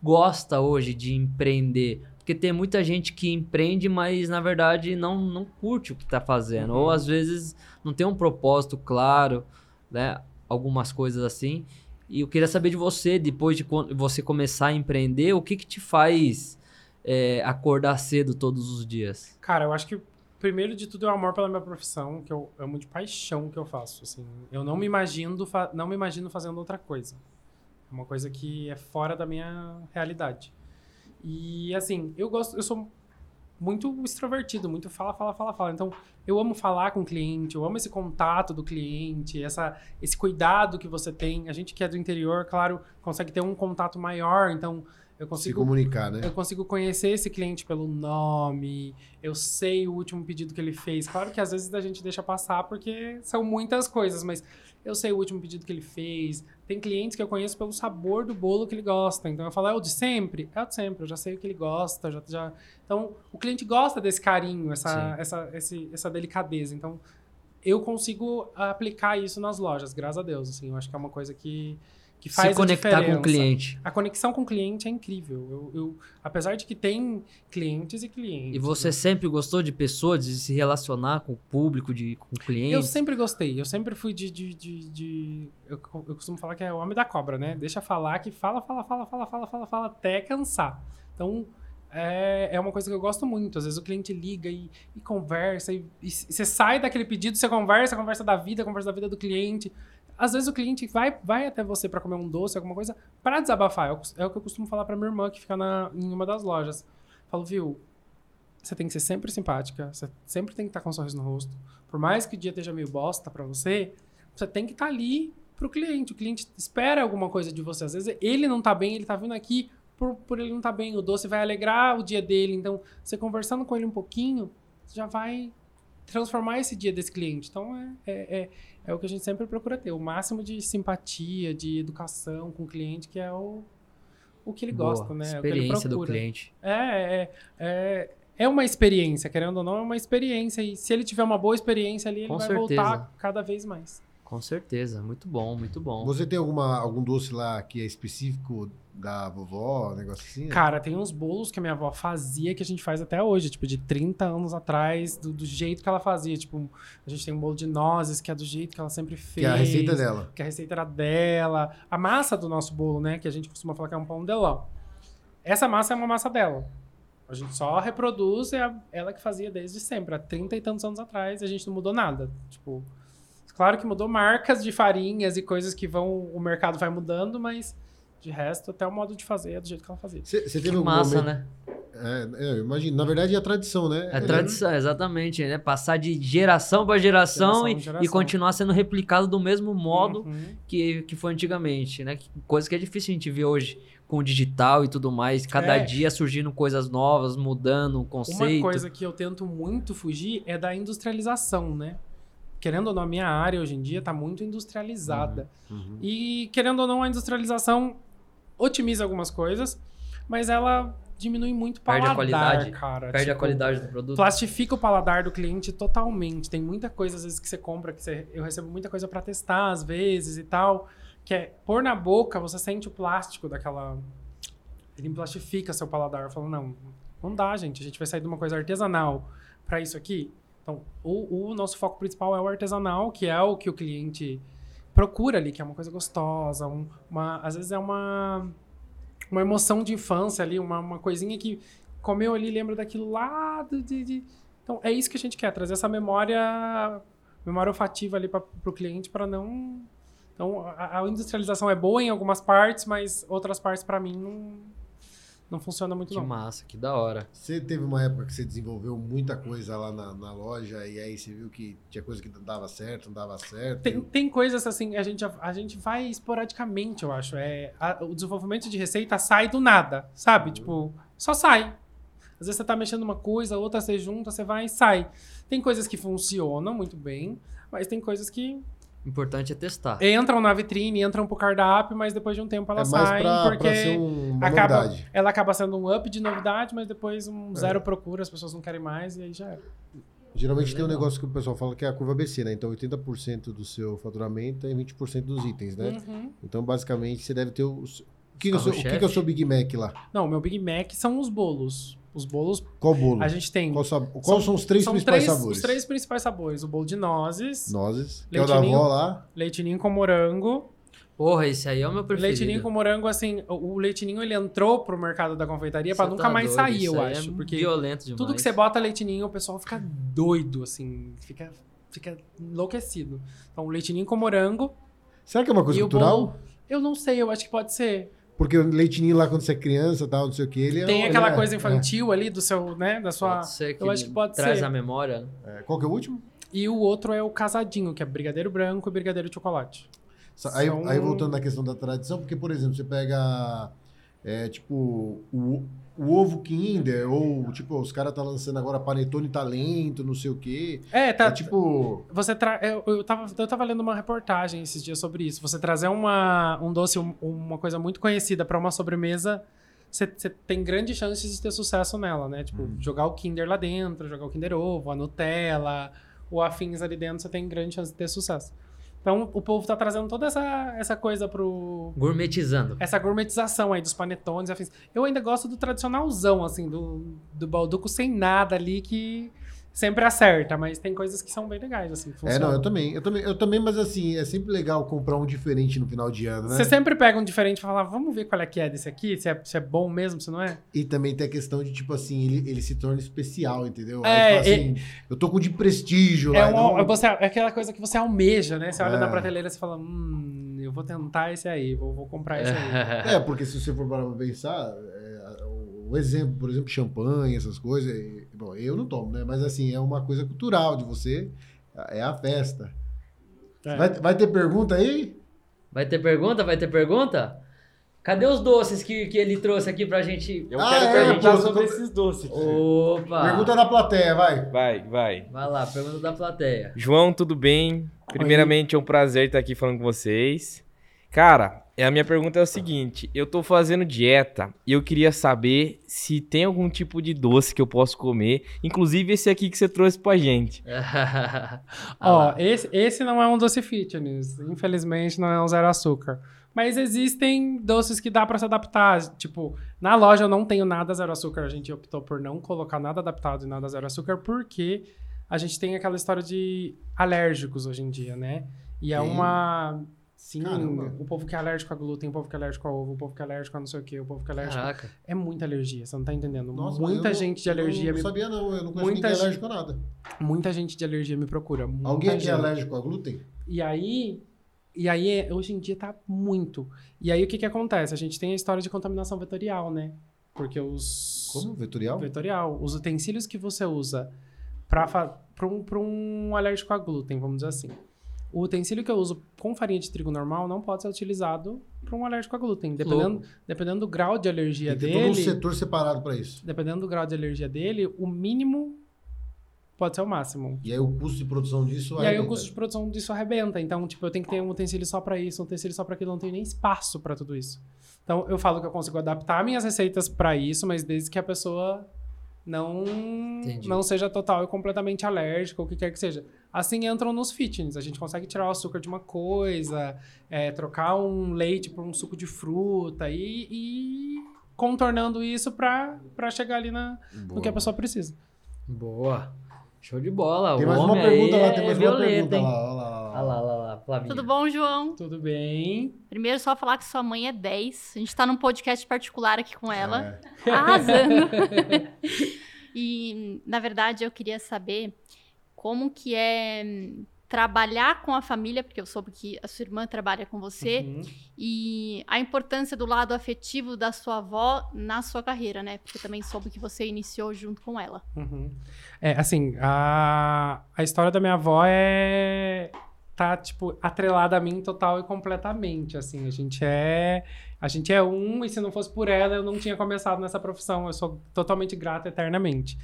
gosta hoje de empreender? Porque tem muita gente que empreende, mas na verdade não, não curte o que está fazendo. Uhum. Ou às vezes não tem um propósito claro, né? Algumas coisas assim. E eu queria saber de você, depois de você começar a empreender, o que, que te faz é, acordar cedo todos os dias? Cara, eu acho que primeiro de tudo é o amor pela minha profissão, que eu amo de paixão que eu faço. Assim, eu não me imagino, não me imagino fazendo outra coisa. É uma coisa que é fora da minha realidade. E assim, eu gosto, eu sou muito extrovertido, muito fala, fala, fala, fala. Então, eu amo falar com o cliente, eu amo esse contato do cliente, essa, esse cuidado que você tem. A gente que é do interior, claro, consegue ter um contato maior, então eu Se consigo comunicar, né? eu consigo conhecer esse cliente pelo nome, eu sei o último pedido que ele fez. Claro que às vezes a gente deixa passar porque são muitas coisas, mas eu sei o último pedido que ele fez. Tem clientes que eu conheço pelo sabor do bolo que ele gosta. Então eu falo, é o de sempre? É o de sempre, eu já sei o que ele gosta. Já, já... Então o cliente gosta desse carinho, essa, Sim. essa, esse, essa delicadeza. Então eu consigo aplicar isso nas lojas, graças a Deus. Assim, eu acho que é uma coisa que, que faz Se conectar com o cliente. A conexão com o cliente é incrível. Eu, eu- apesar de que tem clientes e clientes. E você né? sempre gostou de pessoas, de se relacionar com o público, de, com Eu clientes? sempre gostei. Eu sempre fui de. de, de, de- eu, eu costumo falar que é o homem da cobra, né? Deixa falar que fala, fala, fala, fala, fala, fala, fala até cansar. Então. É, é uma coisa que eu gosto muito. Às vezes o cliente liga e, e conversa, e, e você sai daquele pedido, você conversa, conversa da vida, conversa da vida do cliente. Às vezes o cliente vai, vai até você para comer um doce, alguma coisa, para desabafar. É, é o que eu costumo falar para minha irmã que fica na, em uma das lojas. Falo, viu, você tem que ser sempre simpática, você sempre tem que estar com um sorriso no rosto. Por mais que o dia esteja meio bosta para você, você tem que estar ali pro cliente. O cliente espera alguma coisa de você. Às vezes ele não tá bem, ele tá vindo aqui por, por ele não tá bem. O doce vai alegrar o dia dele. Então, você conversando com ele um pouquinho, já vai transformar esse dia desse cliente. Então, é, é, é, é, o que a gente sempre procura ter. O máximo de simpatia, de educação com o cliente, que é o, o que ele Boa, gosta, né? Experiência do cliente. É, é, é, é uma experiência, querendo ou não, é uma experiência. E se ele tiver uma boa experiência ali, ele com vai certeza. voltar cada vez mais. Com certeza, muito bom, muito bom. Você tem alguma, algum doce lá que é específico da vovó, um negócio assim? Cara, tem uns bolos que a minha avó fazia que a gente faz até hoje, tipo, de 30 anos atrás, do, do, jeito que ela fazia. Tipo, a gente tem um bolo de nozes, que é do jeito que ela sempre fez. Que é a receita dela. Que a receita era dela. A massa do nosso bolo, né, que a gente costuma falar que é um pão de ló. Essa massa é uma massa dela. A gente só reproduz, é ela que fazia desde sempre, há 30 e tantos anos atrás, a gente não mudou nada. Tipo, claro que mudou marcas de farinhas e coisas que vão, o mercado vai mudando, mas de resto, até o modo de fazer é do jeito que ela fazia. Você teve que massa, momento... né? É, é, imagino. Na verdade, é a tradição, né? É a tradição, é... exatamente. Né? Passar de geração para geração, geração, e, geração. e continuar sendo replicado do mesmo modo uhum. que, que foi antigamente, né? Coisa que é difícil a gente ver hoje com o digital e tudo mais. Cada é. dia surgindo coisas novas, mudando o conceito. Uma coisa que eu tento muito fugir é da industrialização, né? Querendo ou não, a minha área hoje em dia está muito industrializada. Uhum. Uhum. E, querendo ou não, a industrialização otimiza algumas coisas, mas ela diminui muito o paladar, Perde a qualidade, cara. Perde tipo, a qualidade do produto. Plastifica o paladar do cliente totalmente. Tem muita coisa, às vezes, que você compra, que você, eu recebo muita coisa para testar, às vezes, e tal, que é pôr na boca, você sente o plástico daquela... Ele plastifica seu paladar. Eu falo, não, não dá, gente. A gente vai sair de uma coisa artesanal para isso aqui. Então, o, o nosso foco principal é o artesanal, que é o que o cliente procura ali, que é uma coisa gostosa, um, uma, às vezes é uma, uma emoção de infância ali, uma, uma coisinha que comeu ali, lembra daquilo lá. De, de... Então, é isso que a gente quer, trazer essa memória, memória olfativa ali para o cliente para não. Então, a, a, industrialização é boa em algumas partes, mas outras partes, para mim, não não funciona muito que não. Que massa, que da hora. Você teve uma época que você desenvolveu muita coisa lá na, na, loja e aí você viu que tinha coisa que dava certo, não dava certo? Tem, tem coisas assim, a gente, a, gente vai esporadicamente, eu acho. É, a, o desenvolvimento de receita sai do nada, sabe? Uhum. Tipo, só sai. Às vezes você tá mexendo uma coisa, outra você junta, você vai e sai. Tem coisas que funcionam muito bem, mas tem coisas que importante é testar. Entram na vitrine, entram pro cardápio, mas depois de um tempo elas é saem pra, porque pra ser uma acaba, novidade. ela acaba sendo um up de novidade, mas depois um é. zero procura, as pessoas não querem mais e aí já era. Geralmente é tem um negócio que o pessoal fala que é a curva ABC, né? Então 80% do seu faturamento é 20% dos itens, né? Uhum. Então basicamente você deve ter os o que, que, é o, seu, o que, que é o seu Big Mac lá? Não, meu Big Mac são os bolos. Os bolos. Qual bolo? A gente tem. Qual sab... Quais são, são, os três são principais três, sabores? Os três principais sabores: o bolo de nozes. Nozes. Que é o da avó lá. Leitinho com morango. Porra, esse aí é o meu preferido. Leitinho com morango, assim, o leitinho ele entrou pro mercado da confeitaria para nunca tá mais doido, sair, eu acho. É porque violento demais. Tudo que você bota leitinho, o pessoal fica doido, assim, fica, fica enlouquecido. Então, leitinho com morango. Será que é uma coisa cultural? Bolo, eu não sei, eu acho que pode ser. Porque o leitinho lá, quando você é criança, tal, não sei o que, ele é Tem aquela é, coisa infantil é. ali do seu, né, da sua... Pode ser que eu acho que pode traz ser. a memória. É, qual que é o último? E o outro é o casadinho, que é brigadeiro branco e brigadeiro de chocolate. Aí, São... aí voltando na questão da tradição, porque, por exemplo, você pega, é, tipo, o, o ovo Kinder, ou, tipo, os caras tá lançando agora Panetone Talento, não sei o quê. É, tá. É, tipo... Você tra... eu, eu, tava, eu tava lendo uma reportagem esses dias sobre isso. Você trazer uma, um doce, uma coisa muito conhecida para uma sobremesa, você, você, tem grandes chances de ter sucesso nela, né? Tipo, hum. jogar o Kinder lá dentro, jogar o Kinder Ovo, a Nutella, o afins ali dentro, você tem grande chance de ter sucesso. Então, o povo tá trazendo toda essa, essa coisa pro... Gourmetizando. Essa gourmetização aí dos panetones e afins. Eu ainda gosto do tradicionalzão, assim, do, do balduco sem nada ali, que sempre acerta, mas tem coisas que são bem legais, assim. É, não, eu também, eu também, eu também, mas assim, é sempre legal comprar um diferente no final de ano, né? Você sempre pega um diferente e fala, vamos ver qual é que é desse aqui, se é, se é bom mesmo, se não é? E também tem a questão de, tipo assim, ele, ele se torna especial, entendeu? É, Aí, tipo assim, eu tô com de prestígio lá. É, um- não- você- é aquela coisa que você almeja, né? Você olha É. na prateleira e fala, hum, eu vou tentar esse aí, vou, vou comprar esse aí. <laughs> É, porque se você for parar pra pensar, o exemplo, por exemplo, champanhe, essas coisas, bom, eu não tomo, né? Mas assim, é uma coisa cultural de você, é a festa. É. Vai, vai ter pergunta aí? Vai ter pergunta? Vai ter pergunta? Cadê os doces que, que ele trouxe aqui pra gente? Eu Ah, quero é, perguntar pô, sobre tô- esses doces. Opa! Pergunta da plateia, vai. Vai, vai. Vai lá, pergunta da plateia. João, tudo bem? Primeiramente, é um prazer estar aqui falando com vocês. Cara, a minha pergunta é o seguinte: eu tô fazendo dieta e eu queria saber se tem algum tipo de doce que eu posso comer, inclusive esse aqui que você trouxe pra gente. <laughs> Ó, esse, esse não é um doce fitness. Infelizmente, não é um zero açúcar. Mas existem doces que dá pra se adaptar. Tipo, na loja eu não tenho nada zero açúcar. A gente optou por não colocar nada adaptado e nada zero açúcar, porque a gente tem aquela história de alérgicos hoje em dia, né? E é uma. Sim, Caramba. o povo que é alérgico a glúten, o povo que é alérgico a ovo, o povo que é alérgico a não sei o quê, o povo que é alérgico. Caraca. É muita alergia, você não tá entendendo. Nossa, muita eu não- gente de alergia Eu não sabia, não. Eu não conheço Muita ninguém gente- alérgico a nada. Muita gente de alergia me procura. Alguém aqui é gente. alérgico a glúten? E aí, e aí hoje em dia tá muito. E aí o que que acontece? A gente tem a história de contaminação vetorial, né? Porque os Como? Vetorial? vetorial, os utensílios que você usa para um, pra um alérgico a glúten, vamos dizer assim. O utensílio que eu uso com farinha de trigo normal não pode ser utilizado para um alérgico a glúten, dependendo, dependendo do grau de alergia Tem ter todo um dele. setor separado pra isso. Dependendo do grau de alergia dele, o mínimo pode ser o máximo. E aí o custo de produção disso E aí o custo de produção disso arrebenta. Então, tipo, eu tenho que ter um utensílio só pra isso, um utensílio só pra aquilo, não tenho nem espaço pra tudo isso. Então, eu falo que eu consigo adaptar minhas receitas pra isso, mas desde que a pessoa não Entendi. não seja total e completamente alérgica, ou o que quer que seja. Assim entram nos fitness. A gente consegue tirar o açúcar de uma coisa, é, trocar um leite por um suco de fruta e, e contornando isso pra, pra chegar ali na, no que a pessoa precisa. Boa. Show de bola. Tem o mais uma pergunta lá, é tem mais uma pergunta lá. Olha lá, Olha lá, olha lá, lá, Flavinha. Tudo bom, João? Tudo bem? Primeiro, só falar que sua mãe é 10. A gente tá num podcast particular aqui com ela, É. arrasando. <laughs> e, na verdade, eu queria saber como que é hum, trabalhar com a família, porque eu soube que a sua irmã trabalha com você, Uhum. e a importância do lado afetivo da sua avó na sua carreira, né? Porque também soube que você iniciou junto com ela. Uhum. É, assim, a, a história da minha avó é. tá, tipo, atrelada a mim total e completamente, assim. A gente é. A gente é um, e se não fosse por ela, eu não tinha começado nessa profissão. Eu sou totalmente grato eternamente.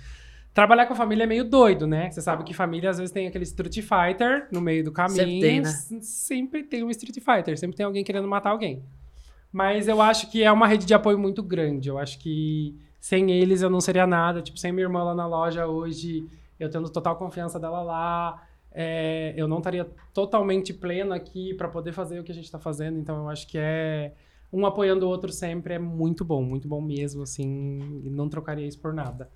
Trabalhar com família é meio doido, né? Você sabe que família às vezes tem aquele Street Fighter no meio do caminho. Sempre tem, né? Sempre tem um Street Fighter, sempre tem alguém querendo matar alguém. Mas eu acho que é uma rede de apoio muito grande. Eu acho que sem eles eu não seria nada. Tipo, sem minha irmã lá na loja hoje, eu tendo total confiança dela lá, é, eu não estaria totalmente pleno aqui para poder fazer o que a gente tá fazendo. Então eu acho que é um apoiando o outro sempre é muito bom, muito bom mesmo, assim, não trocaria isso por nada.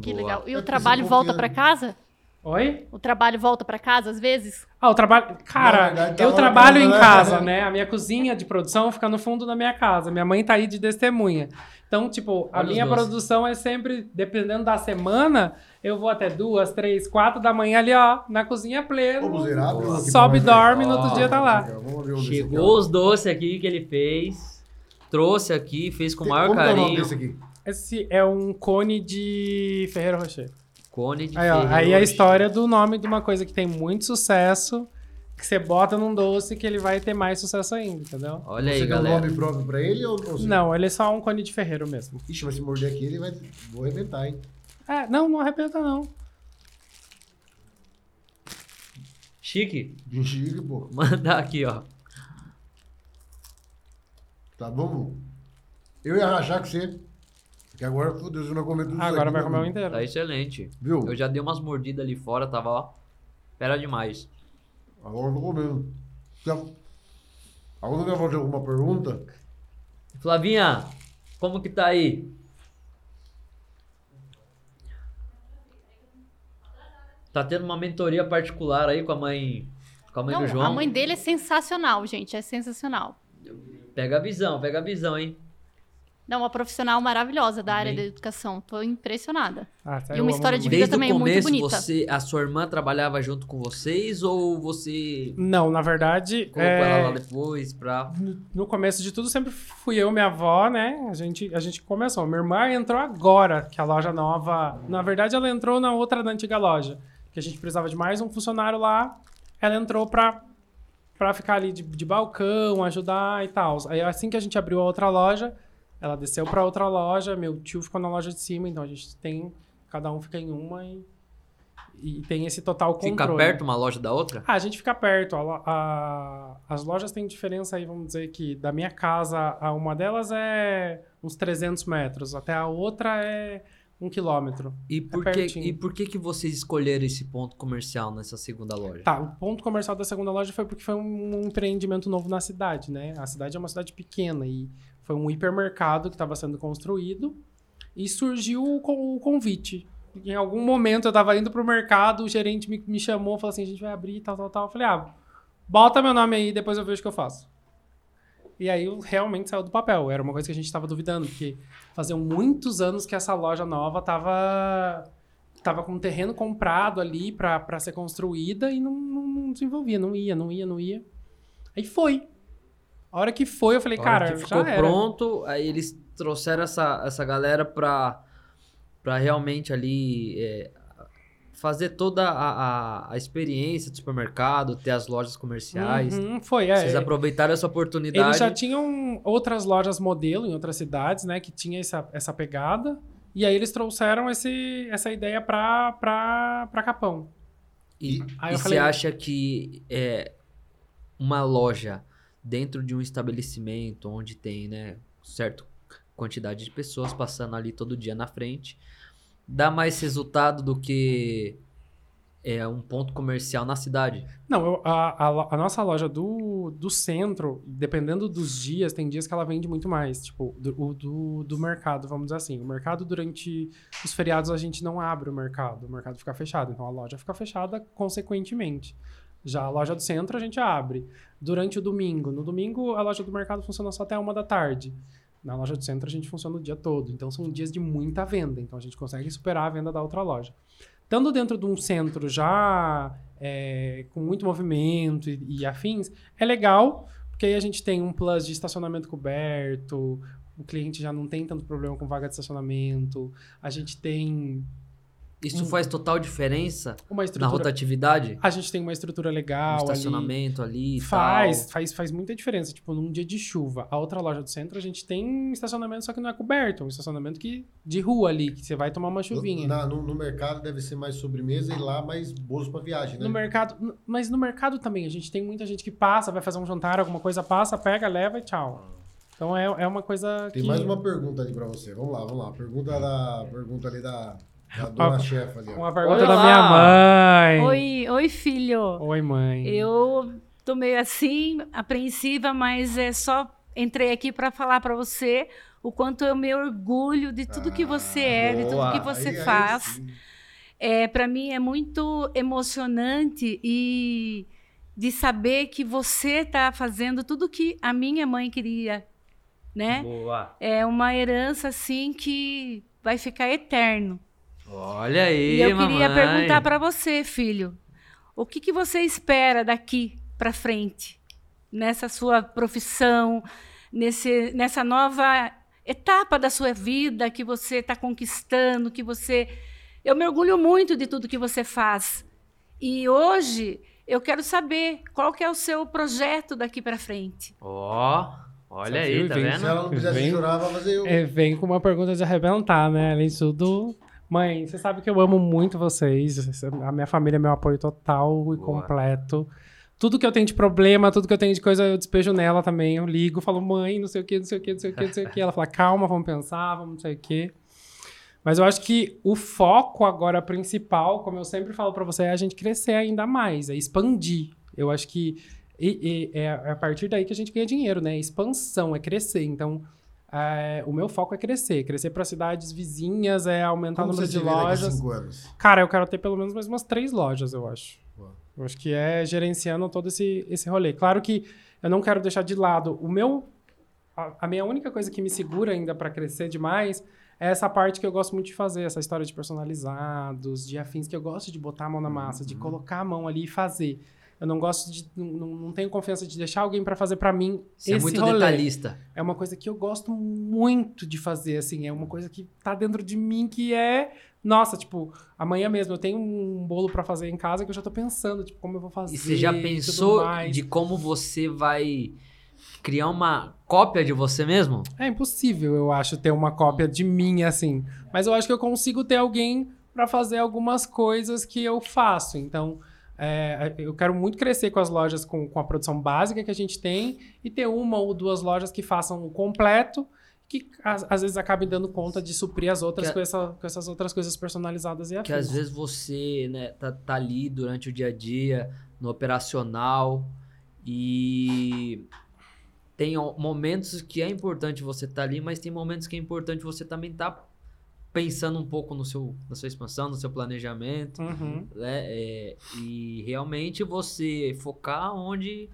Que Boa. legal. E o trabalho volta pra casa? Oi? O trabalho volta pra casa às vezes? Ah, o trabalho. Cara, verdade, tá eu trabalho em casa, né? A minha cozinha de produção fica no fundo da minha casa. Minha mãe tá aí de testemunha. Então, tipo, a Olha minha produção é sempre, dependendo da semana, eu vou até duas, três, quatro da manhã ali, ó, na cozinha plena. Ô, aqui Sobe, dorme, no outro dia tá lá. Chegou os doces aqui que ele fez. Trouxe aqui, fez com o maior é carinho. Esse é um cone de Ferreiro Rocher. Cone de Aí, ó, Ferreiro aí a Rocher. história do nome de uma coisa que tem muito sucesso, que você bota num doce que ele vai ter mais sucesso ainda, entendeu? Olha Você aí, deu um galera. nome próprio pra ele ou, ou você- Não, ele é só um cone de ferreiro mesmo. Ixi, mas se morder aqui, ele vai... Vou arrebentar, hein? É, não, não arrebenta não. Chique. Gengibre, pô. Mandar aqui, ó. Tá bom? Eu ia rachar com você. Que agora, fodeu, você não comeu tudo isso Agora aqui, vai meu comer o inteiro. Tá excelente. Viu? Eu já dei umas mordidas ali fora, tava, ó. Espera demais. Agora eu tô comendo. Quer- Agora quer fazer alguma pergunta? Flavinha, como que tá aí? Tá tendo uma mentoria particular aí com a mãe, com a mãe Não, do João. a mãe dele é sensacional, gente. É sensacional. Pega a visão, pega a visão, hein? Não, uma profissional maravilhosa da área da educação. Tô impressionada. Ah, tá, E uma história de muito. vida Desde também o é muito começo, bonita. você, a sua irmã trabalhava junto com vocês ou você Não, na verdade. colocou é, ela lá depois pra... no- No começo de tudo, sempre fui eu e minha avó, né? A gente, a gente começou. Minha irmã entrou agora, que a loja nova. Na verdade, ela entrou na outra da antiga loja. Que a gente precisava de mais um funcionário lá. Ela entrou pra, pra ficar ali de, de balcão, ajudar e tal. Aí assim que a gente abriu a outra loja, ela desceu pra outra loja. Meu tio ficou na loja de cima, então a gente tem. Cada um fica em uma e. E tem esse total controle. Fica perto uma loja da outra? Ah, a gente fica perto. A a- as lojas têm diferença aí, vamos dizer que da minha casa, a uma delas é uns 300 metros, até a outra é um quilômetro. E por, que, É pertinho. e por que que vocês escolheram esse ponto comercial nessa segunda loja? Tá, o ponto comercial da segunda loja foi porque foi um empreendimento novo na cidade, né? A cidade é uma cidade pequena e foi um hipermercado que estava sendo construído e surgiu o o convite. Em algum momento eu tava indo pro mercado, o gerente me, me chamou, falou assim, a gente vai abrir, tal, tal, tal. Eu falei, ah, bota meu nome aí, depois eu vejo o que eu faço. E aí realmente saiu do papel. Era uma coisa que a gente tava duvidando, porque faziam muitos anos que essa loja nova tava, tava com um terreno comprado ali pra ser construída e não, não, não desenvolvia, não ia, não ia, não ia. Aí foi. A hora que foi, eu falei, cara, que já ficou era. pronto, aí eles trouxeram essa, essa galera pra, pra realmente ali é, fazer toda a, a, a experiência do supermercado, ter as lojas comerciais. Uhum, foi, é. Vocês aproveitaram essa oportunidade. Eles já tinham outras lojas modelo em outras cidades, né? Que tinha essa, essa pegada. E aí eles trouxeram esse, essa ideia pra, pra, pra Capão. E, e eu você falei- acha que é, uma loja dentro de um estabelecimento onde tem, né, certa quantidade de pessoas passando ali todo dia na frente, dá mais resultado do que é, um ponto comercial na cidade? Não, eu- a, a, a nossa loja do, do centro, dependendo dos dias, tem dias que ela vende muito mais. Tipo, do, do, do mercado, vamos dizer assim. O mercado, durante os feriados, a gente não abre o mercado. O mercado fica fechado. Então, a loja fica fechada consequentemente. Já a loja do centro, a gente abre. Durante o domingo. No domingo, a loja do mercado funciona só até uma da tarde. Na loja do centro, a gente funciona o dia todo. Então, são dias de muita venda. Então, a gente consegue superar a venda da outra loja. Estando dentro de um centro já é, com muito movimento e, e afins, é legal, porque aí a gente tem um plus de estacionamento coberto, o cliente já não tem tanto problema com vaga de estacionamento, a gente tem Isso Hum. faz total diferença uma na rotatividade? A gente tem uma estrutura legal. No ali. estacionamento ali, e Faz, tal. faz, faz muita diferença. Tipo, num dia de chuva, a outra loja do centro, a gente tem estacionamento, só que não é coberto. Um estacionamento que, de rua ali, que você vai tomar uma chuvinha. Na- no, no mercado deve ser mais sobremesa e lá mais bolos pra viagem, né? No mercado, mas no mercado também, a gente tem muita gente que passa, vai fazer um jantar, alguma coisa, passa, pega, leva e tchau. Então é, é uma coisa Tem que... mais uma pergunta ali pra você. Vamos lá, vamos lá. Pergunta, da, pergunta ali da, dona Ah, chefe ali. Uma pergunta Olha da minha mãe. Oi, oi, filho. Oi, mãe. Eu tô meio assim, apreensiva, mas é só entrei aqui para falar para você o quanto eu me orgulho de tudo que você é, de tudo boa. que você Aí- aí faz. É, para mim é muito emocionante e de saber que você está fazendo tudo que a minha mãe queria, né? Boa. É uma herança assim que vai ficar eterno. Olha aí, E eu queria mamãe. perguntar para você, filho, o que, que você espera daqui para frente, nessa sua profissão, nesse, nessa nova etapa da sua vida que você está conquistando, que você, eu me orgulho muito de tudo que você faz. E hoje eu quero saber qual que é o seu projeto daqui para frente. Ó, olha Você aí, tá vem- Se vendo? ela não quisesse Vem- chorar, vai fazer eu. É, vem com uma pergunta de arrebentar, né? Além de tudo. Mãe, você sabe que eu amo muito vocês. A minha família é meu apoio total e Boa. completo. Tudo que eu tenho de problema, tudo que eu tenho de coisa, eu despejo nela também. Eu ligo, falo, mãe, não sei o que, não sei o que, não sei o que, não sei o que. Ela fala, calma, vamos pensar, vamos não sei o que. Mas eu acho que o foco agora principal, como eu sempre falo pra você, é a gente crescer ainda mais, é expandir. Eu acho que e- e é a partir daí que a gente ganha dinheiro, né? Expansão, é crescer. Então, é, o meu foco é crescer. Crescer para cidades vizinhas, é aumentar Como o número de lojas. cinco anos? Cara, eu quero ter pelo menos mais umas três lojas, eu acho. Boa. Eu acho que é gerenciando todo esse, esse rolê. Claro que eu não quero deixar de lado o meu. A, a minha única coisa que me segura ainda para crescer demais é essa parte que eu gosto muito de fazer, essa história de personalizados, de afins, que eu gosto de botar a mão na massa, Uhum. de colocar a mão ali e fazer. Eu não gosto de. Não, não tenho confiança de deixar alguém para fazer para mim Você é esse muito rolê. detalhista. É uma coisa que eu gosto muito de fazer, assim. É uma coisa que tá dentro de mim que é. Nossa, tipo, amanhã mesmo eu tenho um bolo pra fazer em casa que eu já tô pensando, tipo, como eu vou fazer. E você já pensou de como você vai criar uma cópia de você mesmo? É impossível, eu acho, ter uma cópia de mim, assim. Mas eu acho que eu consigo ter alguém pra fazer algumas coisas que eu faço. Então, é, eu quero muito crescer com as lojas com, com a produção básica que a gente tem e ter uma ou duas lojas que façam o completo, que às, às vezes acabem dando conta de suprir as outras com, essa- com essas outras coisas personalizadas e afins. Que às vezes você né, tá, tá ali durante o dia a dia, no operacional, e tem momentos que é importante você estar ali, mas tem momentos que é importante você também estar pensando um pouco no seu, na sua expansão, no seu planejamento, Uhum. né? É, e realmente você focar onde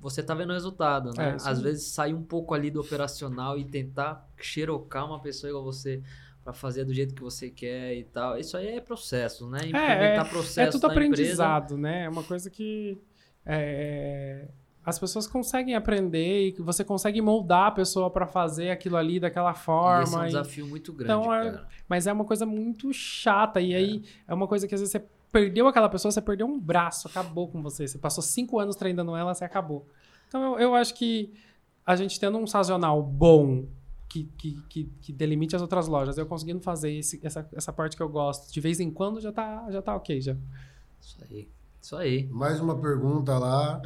você tá vendo o resultado, né? É, Às vezes sair um pouco ali do operacional e tentar xerocar uma pessoa igual você para fazer do jeito que você quer e tal. Isso aí é processo, né? É, Implementar é, processo é tudo na empresa. aprendizado, né? É uma coisa que é, as pessoas conseguem aprender e que você consegue moldar a pessoa para fazer aquilo ali daquela E esse é um forma. e- desafio muito grande, Então, é- cara. mas é uma coisa muito chata. E aí é uma coisa que às vezes você perdeu aquela pessoa, você perdeu um braço, acabou com você. Você passou cinco anos treinando ela, você acabou. Então eu, eu acho que a gente tendo um sazonal bom que, que, que, que delimite as outras lojas, eu conseguindo fazer esse- essa, essa parte que eu gosto, de vez em quando já tá, já tá ok. Já. Isso aí. Isso aí. Mais uma pergunta lá.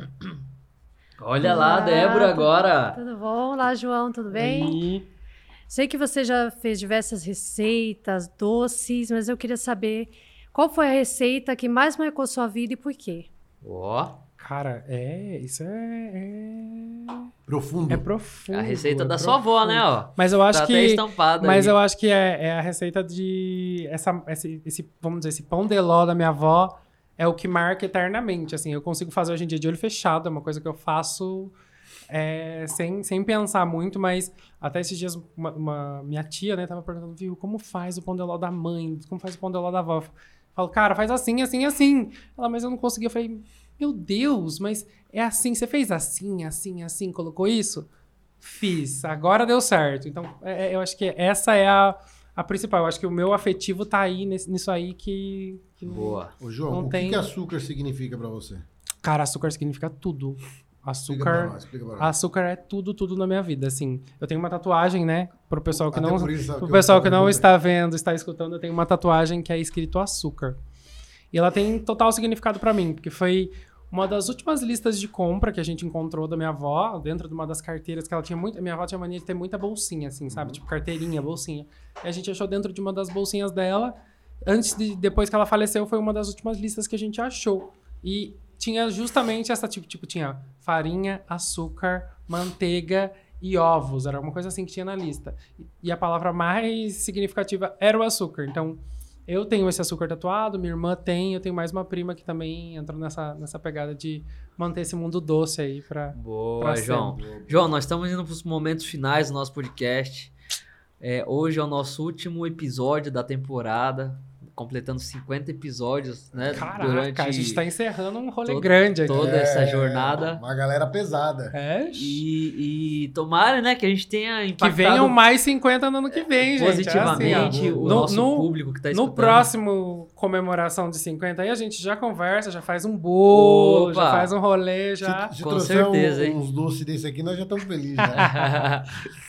Olha lá, Ah, Débora, agora. Tudo bom? Olá, João, tudo bem? E- Sei que você já fez diversas receitas, doces, mas eu queria saber qual foi a receita que mais marcou sua vida e por quê? Ó, Cara, é. Isso é. É, Profundo. é profundo. a receita é da sua avó, profundo. né, ó. Mas eu acho tá que. até estampada Mas ali. eu acho que é, é a receita de. Essa, esse, esse, vamos dizer, esse pão de ló da minha avó é o que marca eternamente. Assim, eu consigo fazer hoje em dia de olho fechado, é uma coisa que eu faço é, sem, sem pensar muito, mas até esses dias uma, uma- minha tia, né, tava perguntando, viu, como faz o pão de ló da mãe? Como faz o pão de ló da avó? Eu falo, cara, faz assim, assim, assim. Ela, mas eu não consegui. Eu falei, meu Deus, mas é assim, você fez assim, assim, assim, colocou isso? Fiz, agora deu certo. Então, é- é- eu acho que essa é a, a principal. Eu acho que o meu afetivo tá aí nesse- nisso aí que. que Boa. Ô, João, Não o que tem- que, açúcar significa pra você? Cara, açúcar significa tudo. Explica pra Açúcar. nós, explica pra nós. Açúcar é tudo, tudo na minha vida, assim. Eu tenho uma tatuagem, né? Pro pessoal que Até não, pro eu pessoal que não está vendo, está escutando, eu tenho uma tatuagem que é escrito açúcar. E ela tem total significado pra mim, porque foi uma das últimas listas de compra que a gente encontrou da minha avó, dentro de uma das carteiras que ela tinha muito. Minha avó tinha mania de ter muita bolsinha, assim, sabe? Tipo carteirinha, bolsinha. E a gente achou dentro de uma das bolsinhas dela. Antes de. Depois que ela faleceu, foi uma das últimas listas que a gente achou. E tinha justamente essa tipo, tipo, tinha farinha, açúcar, manteiga e ovos. Era uma coisa assim que tinha na lista. E a palavra mais significativa era o açúcar. Então, eu tenho esse açúcar tatuado, minha irmã tem, eu tenho mais uma prima que também entrou nessa, nessa pegada de manter esse mundo doce aí pra. Boa, pra João. sempre. João, nós estamos indo para os momentos finais do nosso podcast. É, hoje é o nosso último episódio da temporada, completando 50 episódios, né? Caraca, durante a gente tá encerrando um rolê todo- grande aqui. toda essa jornada. É, Uma galera pesada. É, E, e tomara, né, que a gente tenha que impactado venham mais 50 no ano que vem, gente. É positivamente assim, ó. o No- nosso no- público que está No escutando. próximo comemoração de 50 aí, a gente já conversa, já faz um bolo, Opa! já faz um rolê, já. Se, se com certeza, um- hein? uns doces desse aqui, nós já estamos felizes. Né? <laughs>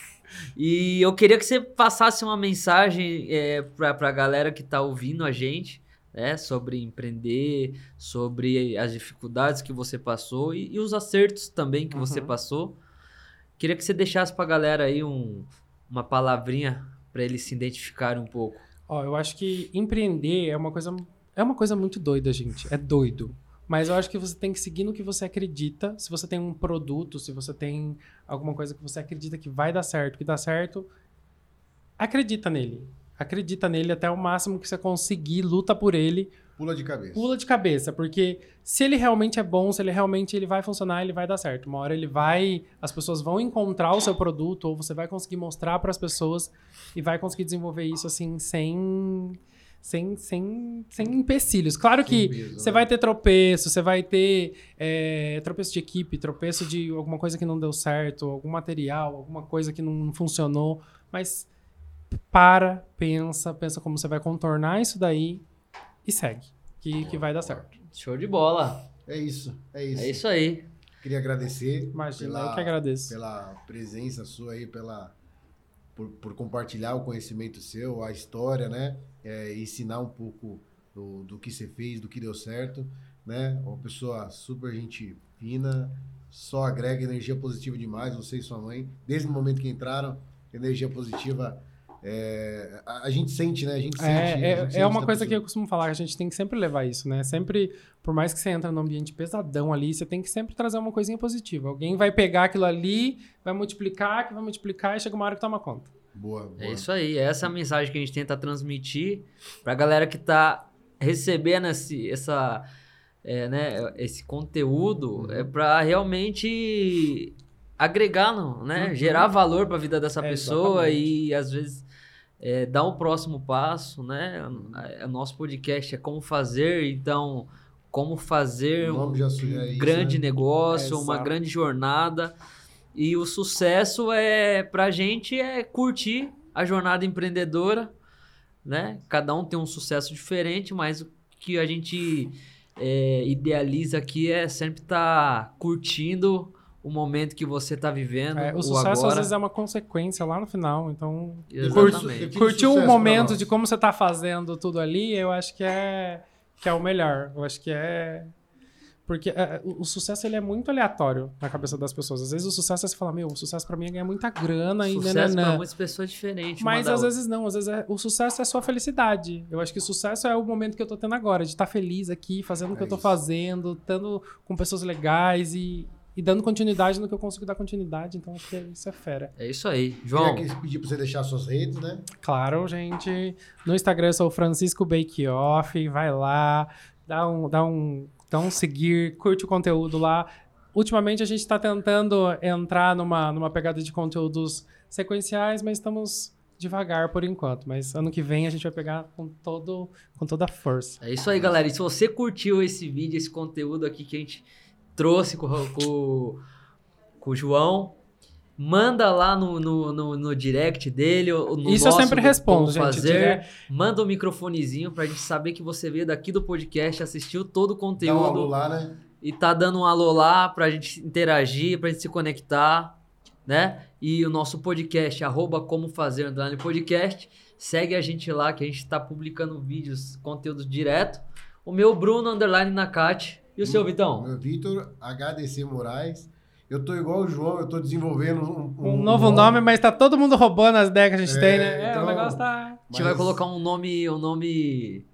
e eu queria que você passasse uma mensagem é, para a galera que está ouvindo a gente, né, sobre empreender, sobre as dificuldades que você passou e, e os acertos também que você Uhum. passou. Queria que você deixasse para a galera aí um, uma palavrinha para eles se identificarem um pouco. Ó, eu acho que empreender é uma coisa é uma coisa muito doida, gente. É doido. Mas eu acho que você tem que seguir no que você acredita. Se você tem um produto, se você tem alguma coisa que você acredita que vai dar certo, que dá certo, acredita nele. Acredita nele até o máximo que você conseguir, luta por ele, Pula de cabeça. pula de cabeça, porque se ele realmente é bom, se ele realmente ele vai funcionar, ele vai dar certo. Uma hora ele vai, as pessoas vão encontrar o seu produto ou você vai conseguir mostrar para as pessoas e vai conseguir desenvolver isso assim sem sem, sem, sem empecilhos. Claro que você né? vai ter tropeço, você vai ter é, tropeço de equipe, tropeço de alguma coisa que não deu certo, algum material, alguma coisa que não funcionou, mas para, pensa, pensa como você vai contornar isso daí e segue, que, que vai dar certo. Show de bola. É isso, é isso. É isso aí. Queria agradecer Imagina, pela, eu que agradeço. pela presença sua aí, pela, por, por compartilhar o conhecimento seu, a história, né? É, ensinar um pouco do, do que você fez, do que deu certo, né? Uma pessoa super gente fina, só agrega energia positiva demais, você e sua mãe. Desde o momento que entraram, energia positiva. É, a, a gente sente, né? A gente sente. É, a gente é, sente é uma da coisa que pessoa. eu costumo falar, que a gente tem que sempre levar isso, né? Sempre, por mais que você entra num ambiente pesadão ali, você tem que sempre trazer uma coisinha positiva. Alguém vai pegar aquilo ali, vai multiplicar, que vai multiplicar e chega uma hora que toma conta. Boa, boa. É isso aí. Essa é a mensagem que a gente tenta transmitir pra galera que tá recebendo esse, essa, é, né, esse conteúdo é para realmente agregar, não, né? Uhum. Gerar valor pra vida dessa É, pessoa exatamente. e às vezes é, dar um próximo passo, né? O nosso podcast é como fazer, então como fazer O um, um isso, grande né? negócio, É, uma exato. grande jornada. E o sucesso é pra gente é curtir a jornada empreendedora, né? Cada um tem um sucesso diferente, mas o que a gente é, idealiza aqui é sempre estar curtindo o momento que você tá vivendo. É, o o sucesso agora. às vezes é uma consequência lá no final, então curtir o sucesso momento de como você tá fazendo tudo ali, eu acho que é que é o melhor. Eu acho que é porque é, o, o sucesso ele é muito aleatório na cabeça das pessoas. Às vezes o sucesso é você falar, meu, o sucesso pra mim é ganhar muita grana e Sucesso para muitas pessoas é diferente. uma Mas às outra. vezes não, às vezes é- o sucesso é sua felicidade. Eu acho que o sucesso é o momento que eu tô tendo agora, de estar feliz aqui, fazendo o que É eu tô isso. fazendo, estando com pessoas legais e, e dando continuidade no que eu consigo dar continuidade. Então acho que isso é fera. É isso aí. João, Queria que- pedir pra você deixar suas redes, né? Claro, gente. No Instagram eu sou o Francisco Bake Off. Vai lá, dá um, dá um, dá um seguir, curte o conteúdo lá. Ultimamente a gente está tentando entrar numa, numa pegada de conteúdos sequenciais, mas estamos devagar por enquanto. Mas ano que vem a gente vai pegar com, todo, com toda a força. É isso aí, galera. E se você curtiu esse vídeo, esse conteúdo aqui que a gente trouxe com, com, com o João, manda lá no, no, no, no direct dele. ou No Isso eu nosso sempre do respondo, Como gente. Fazer. Manda um microfonezinho pra gente saber que você veio daqui do podcast, assistiu todo o Dá um alô conteúdo lá, né? e tá dando um alô lá pra gente interagir, pra gente se conectar, né? E o nosso podcast, arroba como fazer underline podcast. Segue a gente lá que a gente tá publicando vídeos, conteúdos direto. O meu Bruno underline Nakati. E o seu, Vitão? Meu Vitor HDC Moraes. Eu tô igual o João, eu tô desenvolvendo um, Um novo nome, mas tá todo mundo roubando as ideias que a gente É, tem, né? É, então- o negócio tá. A gente vai colocar um nome, um nome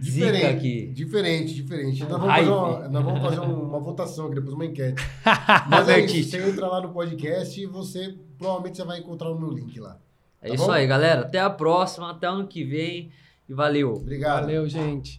zica diferente, aqui. Diferente, diferente. Nós vamos, fazer uma, nós vamos fazer um- uma votação aqui, depois uma enquete. <laughs> Mas é isso, você entra lá no podcast e você provavelmente você vai encontrar o meu link lá. É Tá isso bom? aí, galera. Até a próxima, até ano que vem. E valeu. Obrigado. Valeu, gente.